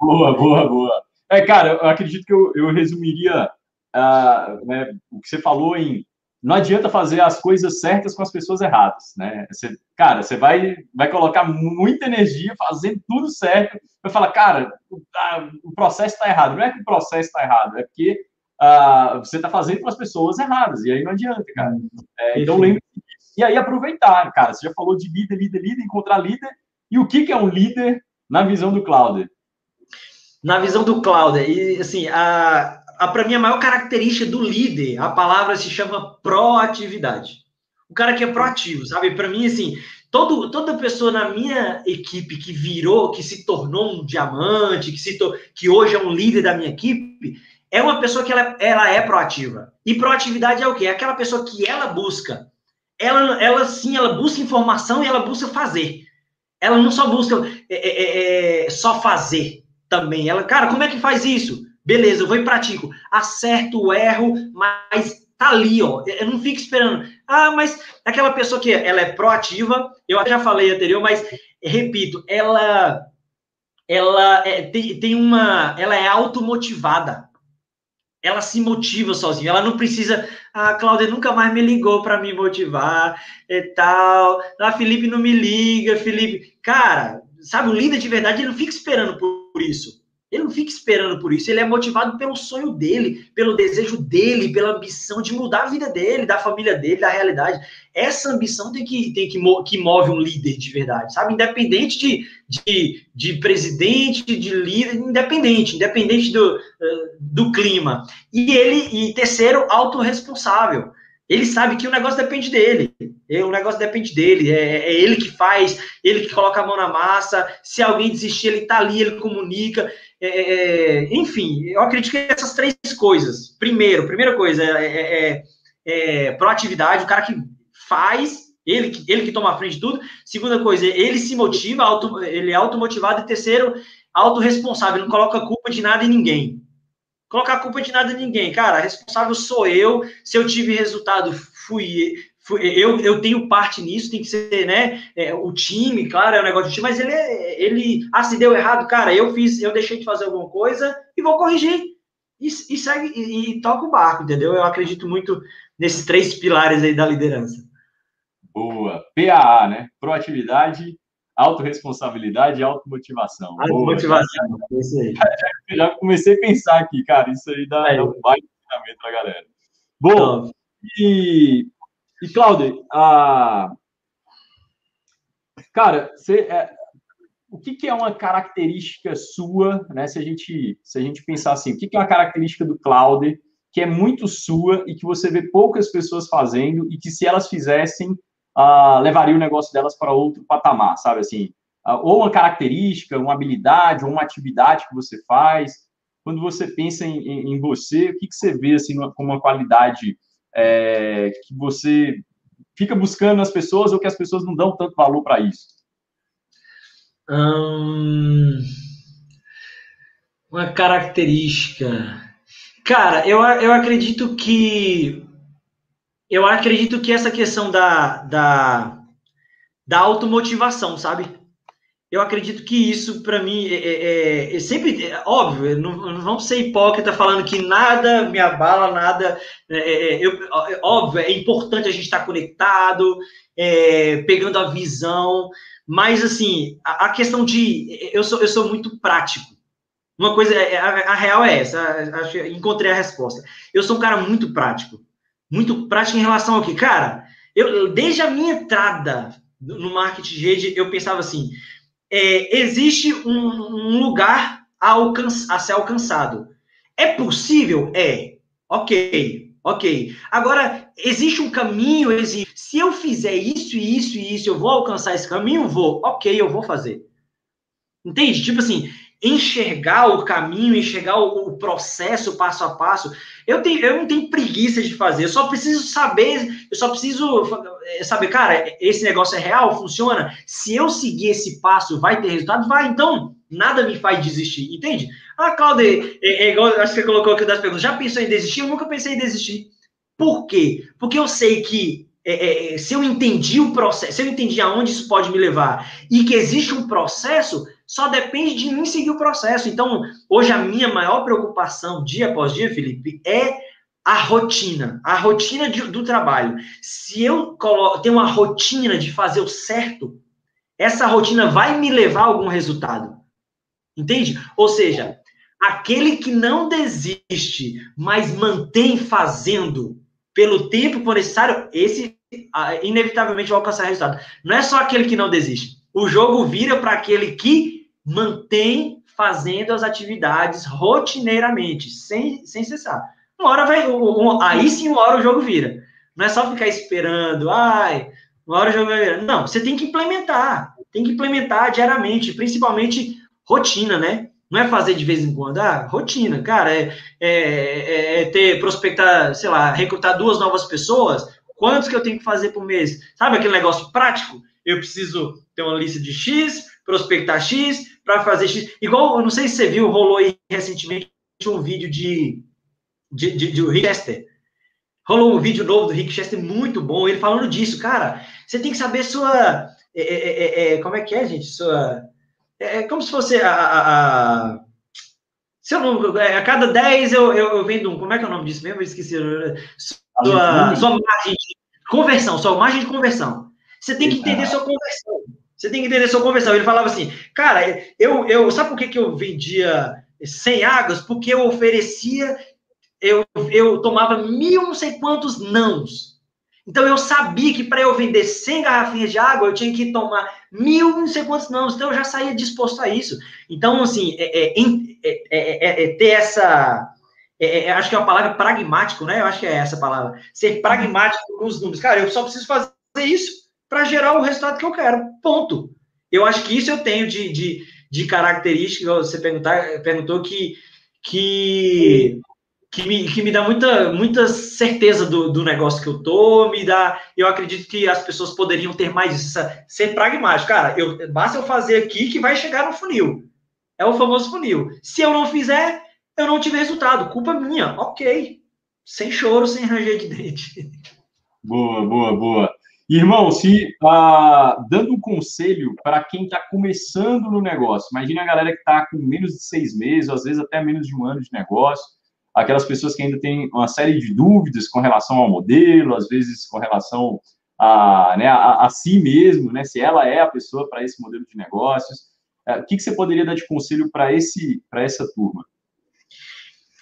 Boa, boa, boa. É, cara, eu acredito que eu, eu resumiria uh, né, o que você falou em não adianta fazer as coisas certas com as pessoas erradas, né? Você, cara, você vai, vai colocar muita energia fazendo tudo certo, vai falar, cara, o, a, o processo está errado. Não é que o processo está errado, é porque uh, você está fazendo com as pessoas erradas, e aí não adianta, cara. É, então lembre disso. E aí aproveitar, cara, você já falou de líder, líder, líder, encontrar líder, e o que, que é um líder na visão do Cláudio? Na visão do Cláudio, e assim, a, a para mim a maior característica do líder, a palavra se chama proatividade. O cara que é proativo, sabe? Para mim assim, todo, toda pessoa na minha equipe que virou, que se tornou um diamante, que se to, que hoje é um líder da minha equipe, é uma pessoa que ela, ela é proativa. E proatividade é o quê? É aquela pessoa que ela busca. Ela, ela sim, ela busca informação e ela busca fazer. Ela não só busca é, é, é, só fazer também. Ela, cara, como é que faz isso? Beleza, eu vou e pratico. Acerto, erro, mas tá ali, ó. Eu não fico esperando. Ah, mas aquela pessoa que ela é proativa, eu já falei anterior, mas repito, ela ela é, tem, tem uma, ela é automotivada. Ela se motiva sozinha, ela não precisa. Ah, Cláudia nunca mais me ligou para me motivar e tal. Ah, Felipe não me liga, Felipe. Cara, sabe, o líder de verdade, ele não fica esperando por por isso. Ele não fica esperando por isso, ele é motivado pelo sonho dele, pelo desejo dele, pela ambição de mudar a vida dele, da família dele, da realidade. Essa ambição tem que, tem que, que move um líder de verdade, sabe? Independente de, de, de presidente, de líder, independente, independente do, do clima. E ele, e terceiro, autorresponsável. Ele sabe que o negócio depende dele. O negócio depende dele. É, é, ele que faz, ele que coloca a mão na massa. Se alguém desistir, ele tá ali, ele comunica. É, é, é enfim, eu acredito que essas três coisas. Primeiro, primeira coisa é, é, é, proatividade, o cara que faz Ele, ele que toma a frente de tudo. Segunda coisa, ele se motiva, auto, ele é automotivado. E terceiro, autorresponsável, não coloca culpa de nada em ninguém. Colocar culpa de nada em ninguém. Cara, responsável sou eu. Se eu tive resultado, fui, fui eu. Eu tenho parte nisso, tem que ser, né? É, o time, claro, é um negócio de time, mas ele, é, ele, ah, se deu errado, cara, eu fiz, eu deixei de fazer alguma coisa e vou corrigir. E, e segue, e, e toca o barco, entendeu? Eu acredito muito nesses três pilares aí da liderança. Boa. PAA, né? Proatividade, autorresponsabilidade e automotivação. Automotivação, é isso aí. Já, já, comecei a pensar aqui, cara, isso aí dá, é. um baita treinamento pra galera. Bom, e, e Cláudio, a... cara, você, é, o que, que, é uma característica sua, né? Se a gente, se a gente pensar assim, o que, que é uma característica do Cláudio que é muito sua e que você vê poucas pessoas fazendo e que se elas fizessem levaria o negócio delas para outro patamar, sabe assim? Uh, ou uma característica, uma habilidade, ou uma atividade que você faz. Quando você pensa em, em, em você, o que, que você vê assim como uma qualidade é, que você fica buscando nas pessoas ou que as pessoas não dão tanto valor para isso? Hum, uma característica. Cara, eu, eu acredito que eu acredito que essa questão da, da, da automotivação, sabe? Eu acredito que isso, para mim, é, é, é, é sempre, é, óbvio, não, não vamos ser hipócrita falando que nada me abala, nada. É, é, eu, óbvio, é importante a gente estar conectado, pegando a visão, mas, assim, a, a, questão de. Eu sou, eu sou muito prático. Uma coisa, a, a real é essa, encontrei a resposta. Eu sou um cara muito prático muito prática em relação ao que, cara, eu, desde a minha entrada no marketing de rede, eu pensava assim: é, existe um, um lugar a, a ser alcançado. É possível? É. Ok, ok. Agora, existe um caminho, existe. Se eu fizer isso, isso e isso, eu vou alcançar esse caminho? Vou. Ok, eu vou fazer. Entende? Tipo assim, enxergar o caminho, enxergar o, o, processo passo a passo. Eu, tenho, eu não tenho preguiça de fazer, eu só preciso saber, eu só preciso eh, saber, cara, esse negócio é real, funciona. Se eu seguir esse passo, vai ter resultado? Vai, então nada me faz desistir, entende? Ah, Claudio, é, é igual, acho que você colocou aqui das perguntas, já pensou em desistir? Eu nunca pensei em desistir. Por quê? Porque eu sei que é, é, é se eu entendi o processo, se eu entendi aonde isso pode me levar e que existe um processo, só depende de mim seguir o processo. Então, hoje a minha maior preocupação, dia após dia, Felipe, é a rotina, a rotina de, do trabalho. Se eu coloco, tenho uma rotina de fazer o certo, essa rotina vai me levar a algum resultado. Entende? Ou seja, aquele que não desiste, mas mantém fazendo pelo tempo necessário, esse ah, inevitavelmente vai alcançar resultado. Não é só aquele que não desiste. O jogo vira para aquele que mantém fazendo as atividades rotineiramente, sem, sem cessar. Uma hora vai. Um, aí sim, uma hora o jogo vira. Não é só ficar esperando, ai, uma hora o jogo vai virar. Não, você tem que implementar. Tem que implementar diariamente, principalmente rotina, né? Não é fazer de vez em quando, ah, rotina, cara, é, é, é, é ter, prospectar, sei lá, recrutar duas novas pessoas, quantos que eu tenho que fazer por mês? Sabe aquele negócio prático? Eu preciso ter uma lista de X, prospectar X, para fazer X. Igual, eu não sei se você viu, rolou aí recentemente um vídeo de, de, de, de Rick Chester. Rolou um vídeo novo do Rick Chester muito bom, ele falando disso, cara. Você tem que saber sua. É, é, é, é como é que é, gente? Sua. É, é como se fosse a. a, a se eu não, a cada 10 eu, eu, eu, vendo um. Como é que é o nome disso mesmo? Eu esqueci. Sua, sua margem de conversão, sua margem de conversão. Você tem que entender sua conversão. Você tem que entender sua conversão. Ele falava assim, cara, eu, eu sabe por que, que eu vendia sem águas? Porque eu oferecia, eu, eu tomava mil não sei quantos nãos. Então eu sabia que para eu vender 100 garrafinhas de água, eu tinha que tomar mil não sei quantos nãos. Então eu já saía disposto a isso. Então, assim, é, é, é, é ter essa. acho que é uma palavra pragmático, né? Eu acho que é essa palavra. Ser pragmático com os números. Cara, eu só preciso fazer isso para gerar o resultado que eu quero. Ponto. Eu acho que isso eu tenho de, de, de característica. Você perguntar, perguntou que, que que me, que me dá muita, muita certeza do, do negócio que eu tô, me dá. Eu acredito que as pessoas poderiam ter mais isso, ser pragmático. Cara, eu, basta eu fazer aqui que vai chegar no funil. É o famoso funil. Se eu não fizer, eu não tive resultado. Culpa minha. Ok. Sem choro, sem ranger de dente. Boa, boa, boa. Irmão, se ah, dando um conselho para quem está começando no negócio, imagine a galera que está com menos de seis meses, às vezes até menos de um ano de negócio, aquelas pessoas que ainda têm uma série de dúvidas com relação ao modelo, às vezes com relação a, né, a, a si mesmo, né, se ela é a pessoa para esse modelo de negócios. É, o que, que você poderia dar de conselho para essa turma?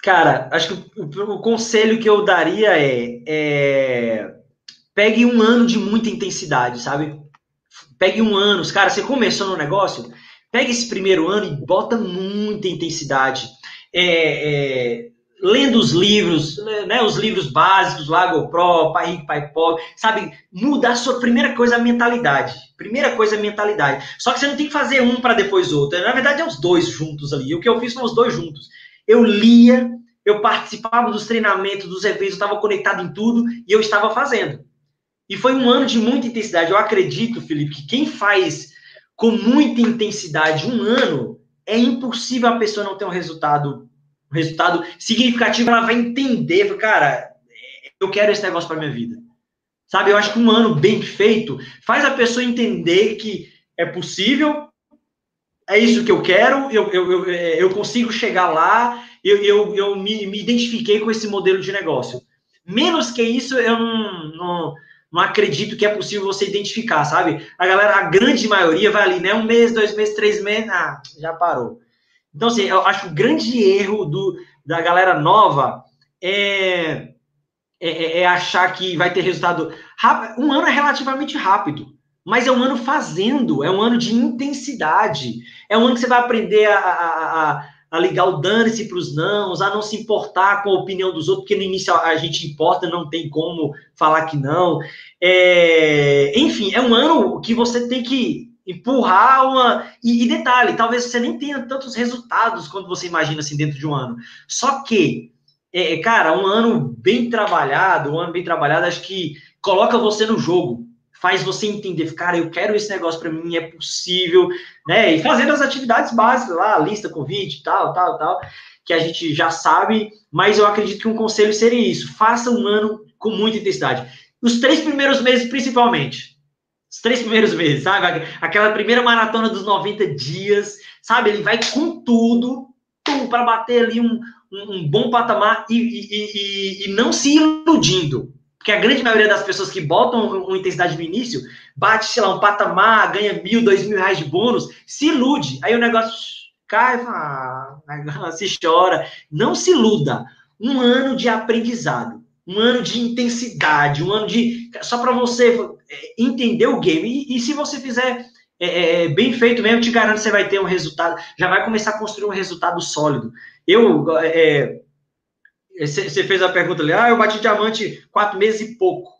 Cara, acho que o, o conselho que eu daria é, é, pegue um ano de muita intensidade, sabe? Pegue um ano, cara, você começou no negócio, pegue esse primeiro ano e bota muita intensidade. É, é, lendo os livros, né, os livros básicos, Lago Pro, Pai Rico, Pai Pobre, sabe? Mudar a sua primeira coisa, a mentalidade. Primeira coisa, a mentalidade. Só que você não tem que fazer um para depois outro. Na verdade, é os dois juntos ali. O que eu fiz foram os dois juntos. Eu lia, eu participava dos treinamentos, dos eventos, eu estava conectado em tudo e eu estava fazendo. E foi um ano de muita intensidade. Eu acredito, Felipe, que quem faz com muita intensidade um ano, é impossível a pessoa não ter um resultado um resultado significativo, ela vai entender, cara, eu quero esse negócio para minha vida. Sabe, eu acho que um ano bem feito faz a pessoa entender que é possível, é isso que eu quero, eu, eu, eu, é, eu consigo chegar lá, eu, eu, eu me, me identifiquei com esse modelo de negócio. Menos que isso, eu não, não, não acredito que é possível você identificar, sabe? A galera, a grande maioria vai ali, né? Um mês, dois meses, três meses, ah, já parou. Então, assim, eu acho que o grande erro do, da galera nova é, é, é, é achar que vai ter resultado rápido. Um ano é relativamente rápido, mas é um ano fazendo, é um ano de intensidade, é um ano que você vai aprender a, a, a, a ligar o dane-se para os nãos, a não se importar com a opinião dos outros, porque no início a gente importa, não tem como falar que não. É, enfim, é um ano que você tem que empurrar uma. E, e, detalhe, talvez você nem tenha tantos resultados quando você imagina assim dentro de um ano. Só que, é, cara, um ano bem trabalhado, um ano bem trabalhado, acho que coloca você no jogo. Faz você entender, cara, eu quero esse negócio para mim, é possível, né? E fazendo as atividades básicas lá, lista, convite, tal, tal, tal, que a gente já sabe, mas eu acredito que um conselho seria isso: faça um ano com muita intensidade. Os três primeiros meses, principalmente os três primeiros meses, sabe? Aquela primeira maratona dos 90 dias, sabe? Ele vai com tudo para bater ali um, um, um bom patamar e, e, e, e, não se iludindo. Porque a grande maioria das pessoas que botam uma intensidade no início, bate, sei lá, um patamar, ganha mil, dois mil reais de bônus, se ilude. Aí o negócio cai, ah, se chora. Não se iluda. Um ano de aprendizado um ano de intensidade, um ano de. Só para você é, entender o game. E, e se você fizer é, é, bem feito mesmo, te garanto que você vai ter um resultado, já vai começar a construir um resultado sólido. Eu. É, você fez a pergunta ali, ah, eu bati diamante quatro meses e pouco.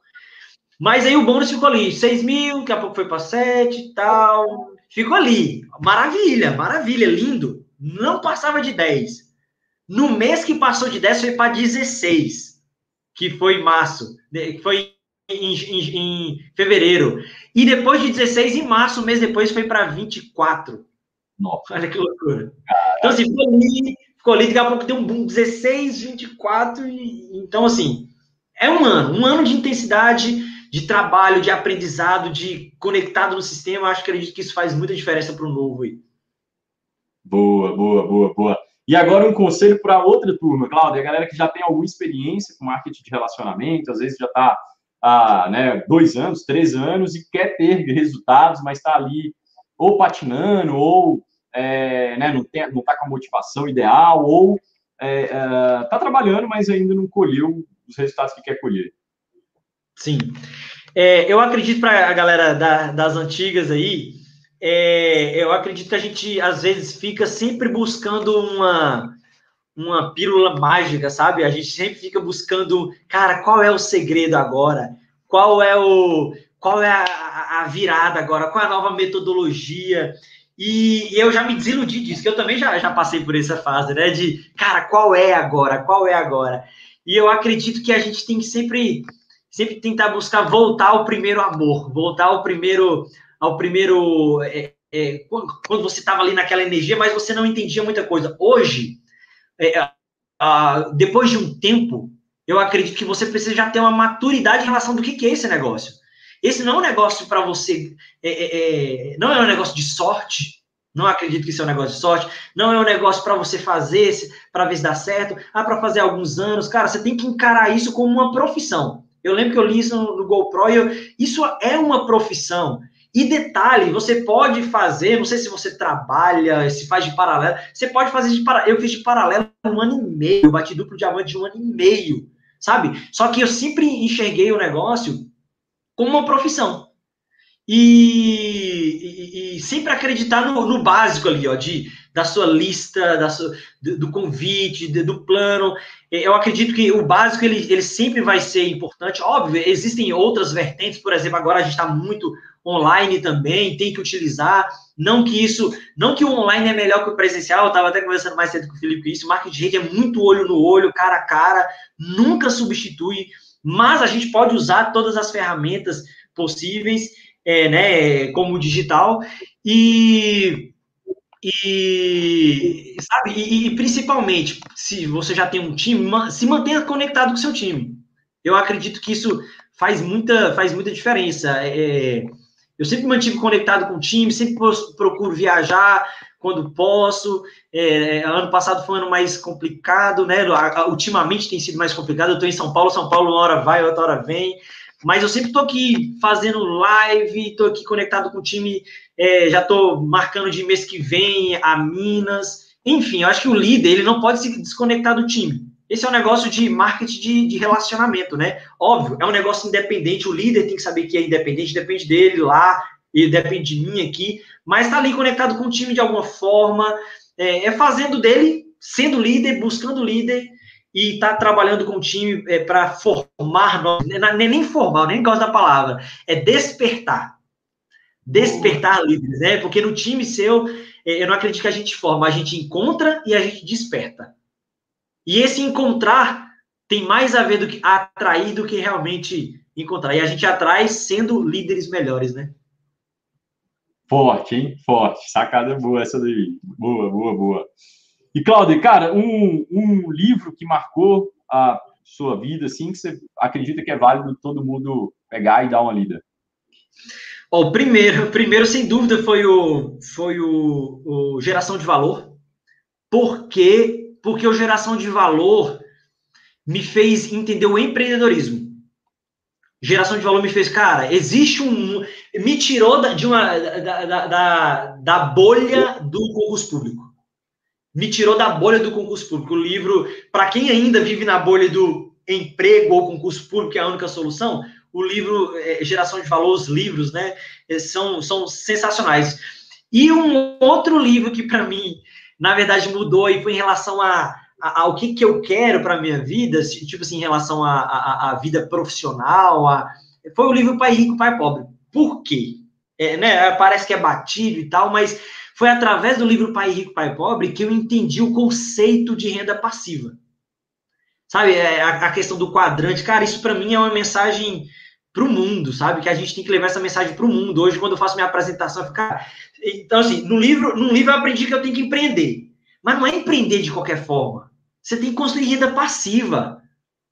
Mas aí o bônus ficou ali, 6 mil, daqui a pouco foi para 7 e tal. Ficou ali. Maravilha, maravilha, lindo. Não passava de 10. No mês que passou de 10 foi para 16 que foi em março, que foi em, em, em, fevereiro. E depois de 16, em março, um mês depois, foi para 24. Nossa. Olha que loucura. Então, assim, ficou ali, ali, daqui a pouco deu um boom, 16, 24. E, então, assim, é um ano, um ano de intensidade, de trabalho, de aprendizado, de conectado no sistema. Acho que acredito que isso faz muita diferença para o novo aí. Boa, boa, boa, boa. E agora um conselho para outra turma, Cláudia, a galera que já tem alguma experiência com marketing de relacionamento, às vezes já está há né, dois anos, três anos e quer ter resultados, mas está ali ou patinando, ou é, né, não está com a motivação ideal, ou está é, é, tá trabalhando, mas ainda não colheu os resultados que quer colher. Sim. É, eu acredito para a galera da, das antigas aí, é, eu acredito que a gente, às vezes, fica sempre buscando uma, uma pílula mágica, sabe? A gente sempre fica buscando, cara, qual é o segredo agora? Qual é o qual é a, a virada agora? Qual é a nova metodologia? E, e, eu já me desiludi disso, que eu também já, já passei por essa fase, né? De, cara, qual é agora? Qual é agora? E eu acredito que a gente tem que sempre, sempre tentar buscar voltar ao primeiro amor, voltar ao primeiro, ao primeiro. É, é, quando você estava ali naquela energia, mas você não entendia muita coisa. Hoje, é, depois de um tempo, eu acredito que você precisa já ter uma maturidade em relação do que, que é esse negócio. Esse não é um negócio para você. É, é, é, não é um negócio de sorte. Não acredito que isso é um negócio de sorte. Não é um negócio para você fazer, para ver se dá certo. Ah, para fazer alguns anos. Cara, você tem que encarar isso como uma profissão. Eu lembro que eu li isso no, GoPro e eu, isso é uma profissão. E detalhe, você pode fazer, não sei se você trabalha, se faz de paralelo, você pode fazer de paralelo. Eu fiz de paralelo um ano e meio, bati duplo diamante de um ano e meio, sabe? Só que eu sempre enxerguei o negócio como uma profissão. E, e, e sempre acreditar no, no, básico ali, ó, de, da sua lista, da sua, do, do convite, do, do, plano. Eu acredito que o básico ele, ele sempre vai ser importante. Óbvio, existem outras vertentes, por exemplo, agora a gente está muito online também, tem que utilizar. Não que isso, não que o online é melhor que o presencial, eu estava até conversando mais cedo com o Felipe isso. Marketing de rede é muito olho no olho, cara a cara, nunca substitui mas a gente pode usar todas as ferramentas possíveis, é, né, como o digital, e, e sabe, e, e, principalmente, se você já tem um time, se mantenha conectado com seu time. Eu acredito que isso faz muita, faz muita diferença. É, eu sempre mantive conectado com o time, sempre procuro viajar, quando posso. É, ano passado foi um ano mais complicado, né? Ultimamente tem sido mais complicado. Eu estou em São Paulo, São Paulo uma hora vai, outra hora vem. Mas eu sempre estou aqui fazendo live, estou aqui conectado com o time, é, já estou marcando de mês que vem a Minas. Enfim, eu acho que o líder ele não pode se desconectar do time. Esse é um negócio de marketing de, de, relacionamento, né? Óbvio, é um negócio independente, o líder tem que saber que é independente, depende dele lá, e depende de mim aqui, mas está ali conectado com o time de alguma forma, é, é fazendo dele, sendo líder, buscando líder e está trabalhando com o time é, para formar, nem, nem formar, nem gosto da palavra, é despertar. Despertar líderes, né? Porque no time seu, é, eu não acredito que a gente forma, a gente encontra e a gente desperta. E esse encontrar tem mais a ver do que atrair do que realmente encontrar. E a gente atrai sendo líderes melhores, né? Forte, hein? Forte. Sacada boa essa daí. Boa, boa, boa. E, Cláudio, cara, um, um livro que marcou a sua vida, assim, que você acredita que é válido todo mundo pegar e dar uma lida? o primeiro, primeiro, sem dúvida, foi o, foi o, o Geração de Valor. Por quê? Porque o Geração de Valor me fez entender o empreendedorismo. Geração de valor me fez, cara, existe um. Me tirou da, de uma, da, da, da, da bolha do concurso público. Me tirou da bolha do concurso público. O livro, para quem ainda vive na bolha do emprego ou concurso público, que é a única solução, o livro é, Geração de Valor, os livros, né, são, são sensacionais. E um outro livro que, para mim, na verdade, mudou e foi em relação a ao que, que eu quero para a minha vida, tipo assim, em relação à vida profissional, a, foi o livro Pai Rico, Pai Pobre. Por quê? É, né, parece que é batido e tal, mas foi através do livro Pai Rico, Pai Pobre que eu entendi o conceito de renda passiva. Sabe, é, a, a questão do quadrante, cara, isso para mim é uma mensagem para o mundo, sabe? Que a gente tem que levar essa mensagem para o mundo. Hoje, quando eu faço minha apresentação, eu então assim, no livro, no livro eu aprendi que eu tenho que empreender, mas não é empreender de qualquer forma. Você tem que construir renda passiva.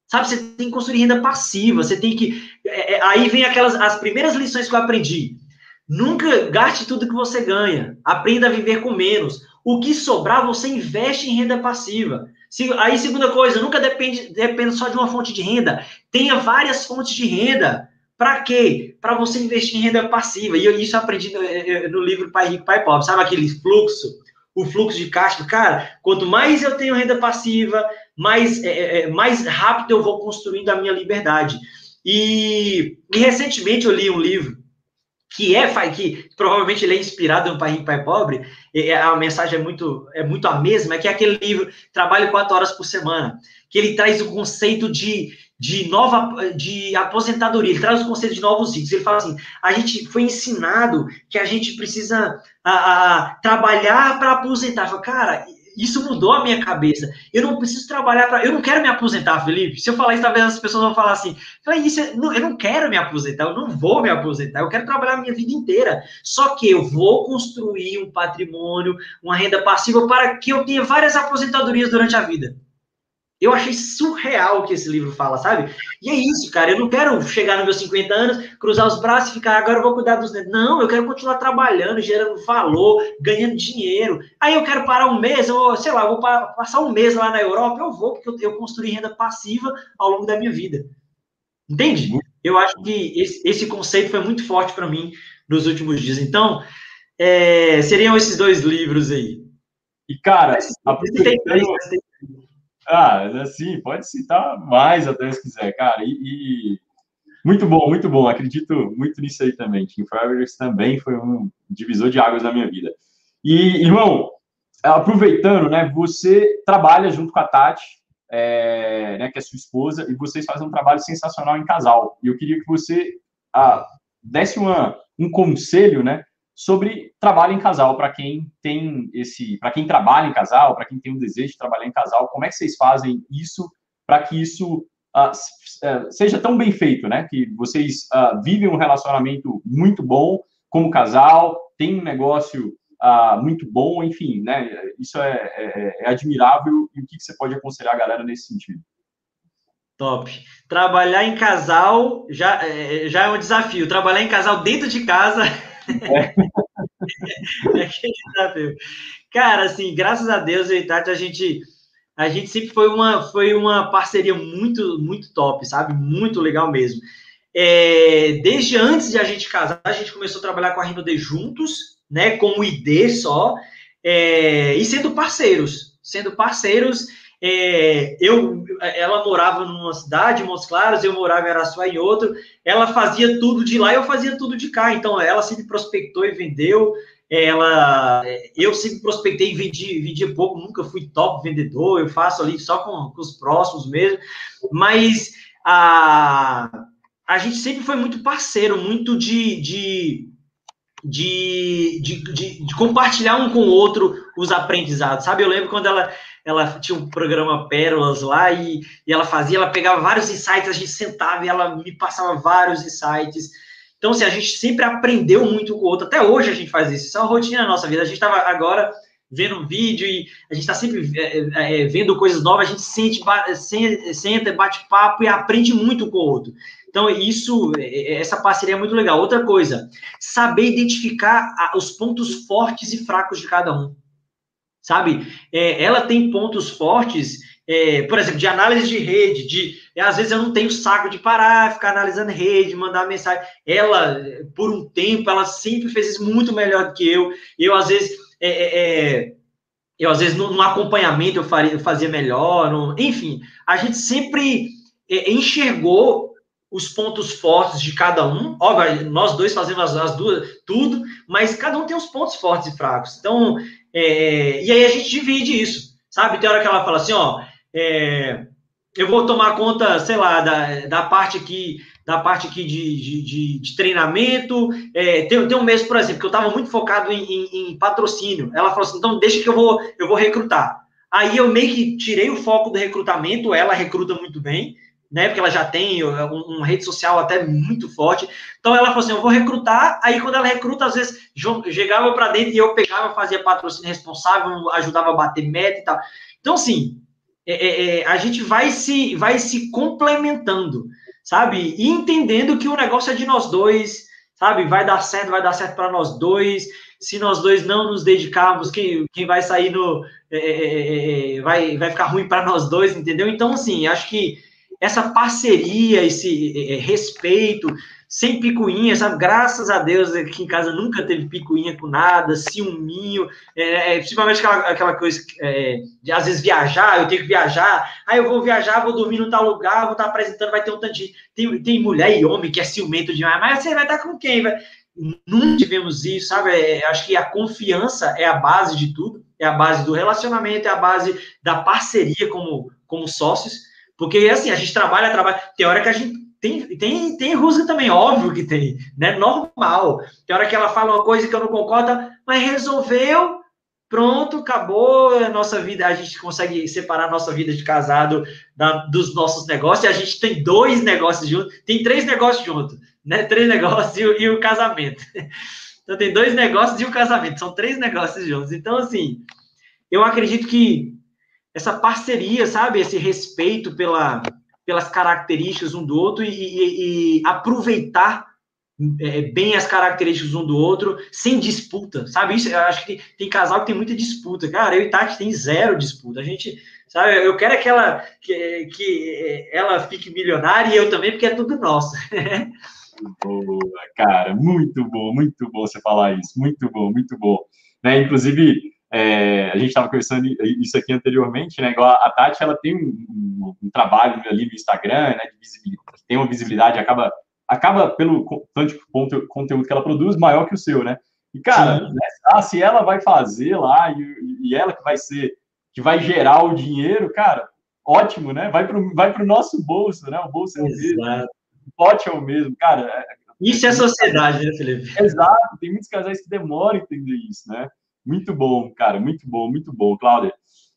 Sabe, você tem que construir renda passiva, você tem que. É, é, aí vem aquelas as primeiras lições que eu aprendi. Nunca gaste tudo que você ganha. Aprenda a viver com menos. O que sobrar, você investe em renda passiva. Se, aí, segunda coisa, nunca depende, depende só de uma fonte de renda. Tenha várias fontes de renda. Para quê? Para você investir em renda passiva. E eu, isso eu aprendi no, no livro Pai Rico, Pai Pobre. Sabe aquele fluxo? o fluxo de caixa. Cara, quanto mais eu tenho renda passiva, mais, é, é, é, mais rápido eu vou construindo a minha liberdade. E, e, recentemente eu li um livro que é que provavelmente ele é inspirado no Pai Rico Pai Pobre, a mensagem é muito é muito a mesma, é que é aquele livro Trabalho quatro horas por semana, que ele traz o conceito de, de nova de aposentadoria, ele traz o conceito de novos ricos. Ele fala assim: a gente foi ensinado que a gente precisa a, a trabalhar para aposentar. Falo, cara, isso mudou a minha cabeça. Eu não preciso trabalhar para. Eu não quero me aposentar, Felipe. Se eu falar isso, talvez as pessoas vão falar assim: isso, é, eu não quero me aposentar, eu não vou me aposentar, eu quero trabalhar a minha vida inteira. Só que eu vou construir um patrimônio, uma renda passiva para que eu tenha várias aposentadorias durante a vida. Eu achei surreal o que esse livro fala, sabe? E é isso, cara. Eu não quero chegar nos meus 50 anos, cruzar os braços e ficar, agora eu vou cuidar dos netos. Não, eu quero continuar trabalhando, gerando valor, ganhando dinheiro. Aí eu quero parar um mês, ou sei lá, vou passar um mês lá na Europa, eu vou, porque eu, eu construí renda passiva ao longo da minha vida. Entende? Eu acho que esse, esse conceito foi muito forte para mim nos últimos dias. Então, é, seriam esses dois livros aí. E, cara, aproveitando... Ah, assim, pode citar mais até se quiser, cara. E, e, muito bom, muito bom. Acredito muito nisso aí também. Team Fravers também foi um divisor de águas na minha vida. E, irmão, aproveitando, né? Você trabalha junto com a Tati, é, né, que é sua esposa, e vocês fazem um trabalho sensacional em casal. E eu queria que você ah, desse uma, um conselho, né? Sobre trabalho em casal, para quem tem esse, para quem trabalha em casal, para quem tem o desejo de trabalhar em casal, como é que vocês fazem isso para que isso uh, seja tão bem feito, né? Que vocês uh, vivem um relacionamento muito bom como casal, tem um negócio uh, muito bom, enfim, né? Isso é, é, é admirável e o que, que você pode aconselhar a galera nesse sentido? Top. Trabalhar em casal já, é, já é um desafio. Trabalhar em casal dentro de casa é. aquele desafio. Cara, assim, graças a Deus, eu e Tati, a gente, a gente sempre foi uma, foi uma parceria muito, muito top, sabe? Muito legal mesmo. É, desde antes de a gente casar, a gente começou a trabalhar com a Rinode juntos, né? Como ID só, é, e sendo parceiros. Sendo parceiros é, eu, ela morava numa cidade, em Montes Claros, eu morava em Araçuá em outro. Ela fazia tudo de lá, eu fazia tudo de cá. Então, ela sempre prospectou e vendeu. Ela, eu sempre prospectei e vendi, vendia pouco, nunca fui top vendedor. Eu faço ali só com, com os próximos mesmo. Mas a, a gente sempre foi muito parceiro, muito de, de de, de, de, de, compartilhar um com o outro os aprendizados, sabe? Eu lembro quando ela, ela tinha um programa Pérolas lá e, e ela fazia, ela pegava vários insights, a gente sentava e ela me passava vários insights. Então, assim, a gente sempre aprendeu muito com o outro. Até hoje a gente faz isso. Isso é uma rotina na nossa vida. A gente estava agora vendo um vídeo e a gente está sempre é, é, vendo coisas novas, a gente sente, senta, bate papo e aprende muito com o outro. Então, isso, é, é, essa parceria é muito legal. Outra coisa, saber identificar os pontos fortes e fracos de cada um sabe? É, ela tem pontos fortes, é, por exemplo, de análise de rede, de é, às vezes eu não tenho saco de parar, ficar analisando rede, mandar mensagem. Ela, por um tempo, ela sempre fez isso muito melhor do que eu. Eu, às vezes, é, é, é eu, às vezes, no, no acompanhamento eu, faria, eu fazia melhor. No, enfim, a gente sempre enxergou os pontos fortes de cada um. Óbvio, nós dois fazemos as, as, duas, tudo, mas cada um tem os pontos fortes e fracos. Então, é, e aí a gente divide isso, sabe? Tem hora que ela fala assim, ó, é, eu vou tomar conta, sei lá, da, da parte aqui, da parte aqui de, de, de, de treinamento. É, tem, tem um mês, por exemplo, que eu estava muito focado em, em, em, patrocínio. Ela falou assim, então deixa que eu vou, eu vou recrutar. Aí eu meio que tirei o foco do recrutamento, ela recruta muito bem né? Porque ela já tem uma rede social até muito forte. Então ela falou assim: eu vou recrutar. Aí quando ela recruta, às vezes chegava para dentro e eu pegava, fazia patrocínio responsável, ajudava a bater meta e tal. Então, assim, é, é, é, a gente vai se, vai se complementando, sabe? E entendendo que o negócio é de nós dois, sabe? Vai dar certo, vai dar certo para nós dois. Se nós dois não nos dedicarmos, quem, quem vai sair no. É, é, é vai, vai ficar ruim para nós dois, entendeu? Então, assim, acho que essa parceria, esse é, é, respeito, sem picuinha, sabe? Graças a Deus aqui em casa nunca teve picuinha com nada, ciúminho, é, é, principalmente aquela, aquela coisa é, de às vezes viajar, eu tenho que viajar, aí eu vou viajar, vou dormir no tal lugar, vou estar apresentando, vai ter um tanto de. Tem, tem mulher e homem que é ciumento demais, mas você vai estar com quem? Vai? tivemos isso, sabe? É, acho que a confiança é a base de tudo, é a base do relacionamento, é a base da parceria como, como sócios, porque assim, a gente trabalha, trabalha, tem hora que a gente tem, tem, tem rusga também, óbvio que tem, né? Normal. Tem hora que ela fala uma coisa que eu não concordo, mas resolveu, pronto, acabou a nossa vida. A gente consegue separar a nossa vida de casado da, dos nossos negócios. E a gente tem dois negócios juntos, tem três negócios juntos, né? Três negócios e, e o casamento. Então tem dois negócios e o casamento, são três negócios juntos. Então, assim, eu acredito que essa parceria, sabe, esse respeito pela, pelas características um do outro e, e, e aproveitar é, bem as características um do outro, sem disputa, sabe? Isso, eu acho que tem, tem, casal que tem muita disputa. Cara, eu e Tati tem zero disputa. A gente, sabe? Eu quero é que ela, que, que ela fique milionária e eu também, porque é tudo nosso. boa, cara, muito bom, muito bom você falar isso, muito bom, muito bom. Né? Inclusive, é, a gente estava conversando isso aqui anteriormente, né? Igual a Tati, ela tem um, um, um trabalho ali no Instagram, né? Tem uma visibilidade, acaba acaba pelo tanto de conteúdo que ela produz maior que o seu, né? E, cara, né, ah, se ela vai fazer lá e, e, ela que vai ser, que vai gerar o dinheiro, cara, ótimo, né? Vai para o vai pro nosso bolso, né? O bolso é o mesmo. O pote é o mesmo, cara. É, é isso é sociedade, né, Felipe? Exato, tem muitos casais que demoram a entender isso, né? Muito bom, cara, muito bom, muito bom, Cláudia.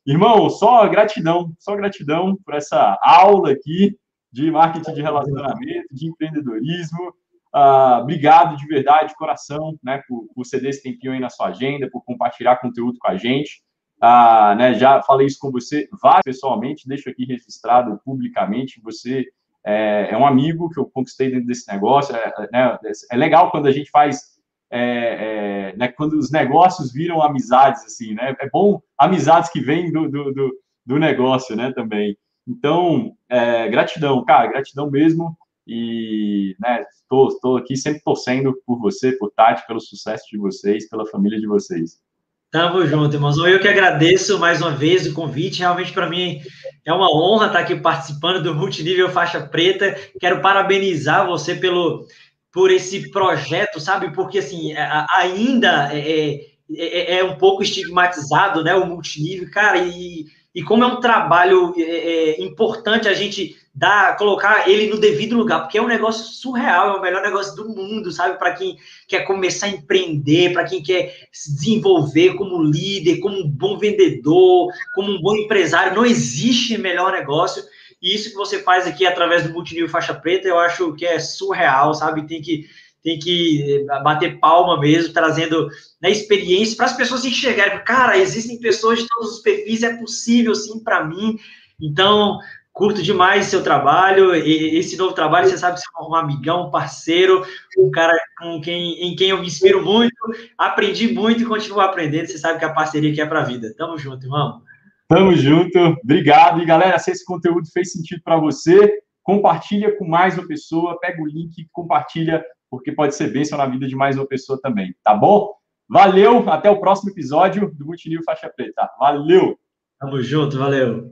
Irmão, só gratidão, só gratidão por essa aula aqui de marketing de relacionamento, de empreendedorismo. Uh, obrigado de verdade, de coração, né, por, por ceder esse tempinho aí na sua agenda, por compartilhar conteúdo com a gente. Uh, né, já falei isso com você várias pessoalmente, deixo aqui registrado publicamente. Você é, é, um amigo que eu conquistei dentro desse negócio. É, é né, é legal quando a gente faz, é, é, né, quando os negócios viram amizades, assim, né? É bom amizades que vêm do, do, do, do negócio, né, também. Então, é, gratidão, cara, gratidão mesmo. E, né, estou aqui sempre torcendo por você, por Tati, pelo sucesso de vocês, pela família de vocês. Tamo junto, irmãos. Eu que agradeço mais uma vez o convite. Realmente, para mim, é uma honra estar aqui participando do Multinível Faixa Preta. Quero parabenizar você pelo, por esse projeto, sabe? Porque, assim, ainda é, é, é, é um pouco estigmatizado, né? O multinível, cara, e e como é um trabalho é, é, importante a gente dar, colocar ele no devido lugar, porque é um negócio surreal, é o melhor negócio do mundo, sabe? Para quem quer começar a empreender, para quem quer se desenvolver como líder, como um bom vendedor, como um bom empresário, não existe melhor negócio. E isso que você faz aqui através do multinível faixa preta, eu acho que é surreal, sabe? Tem que tem que eh, bater palma mesmo, trazendo né, experiência para as pessoas enxergarem. Cara, existem pessoas de todos os perfis, é possível sim para mim. Então, curto demais seu trabalho. E esse novo trabalho, você sabe, você é um amigão, um parceiro, um cara com quem, em quem eu me inspiro muito, aprendi muito e continuo aprendendo. Você sabe que a parceria aqui é para a vida. Tamo junto, irmão. Tamo junto. Obrigado. E galera, se esse conteúdo fez sentido para você, compartilha com mais uma pessoa, pega o link, compartilha porque pode ser bênção na vida de mais uma pessoa também, tá bom? Valeu, até o próximo episódio do Multinil Faixa Preta. Valeu! Tamo junto, valeu!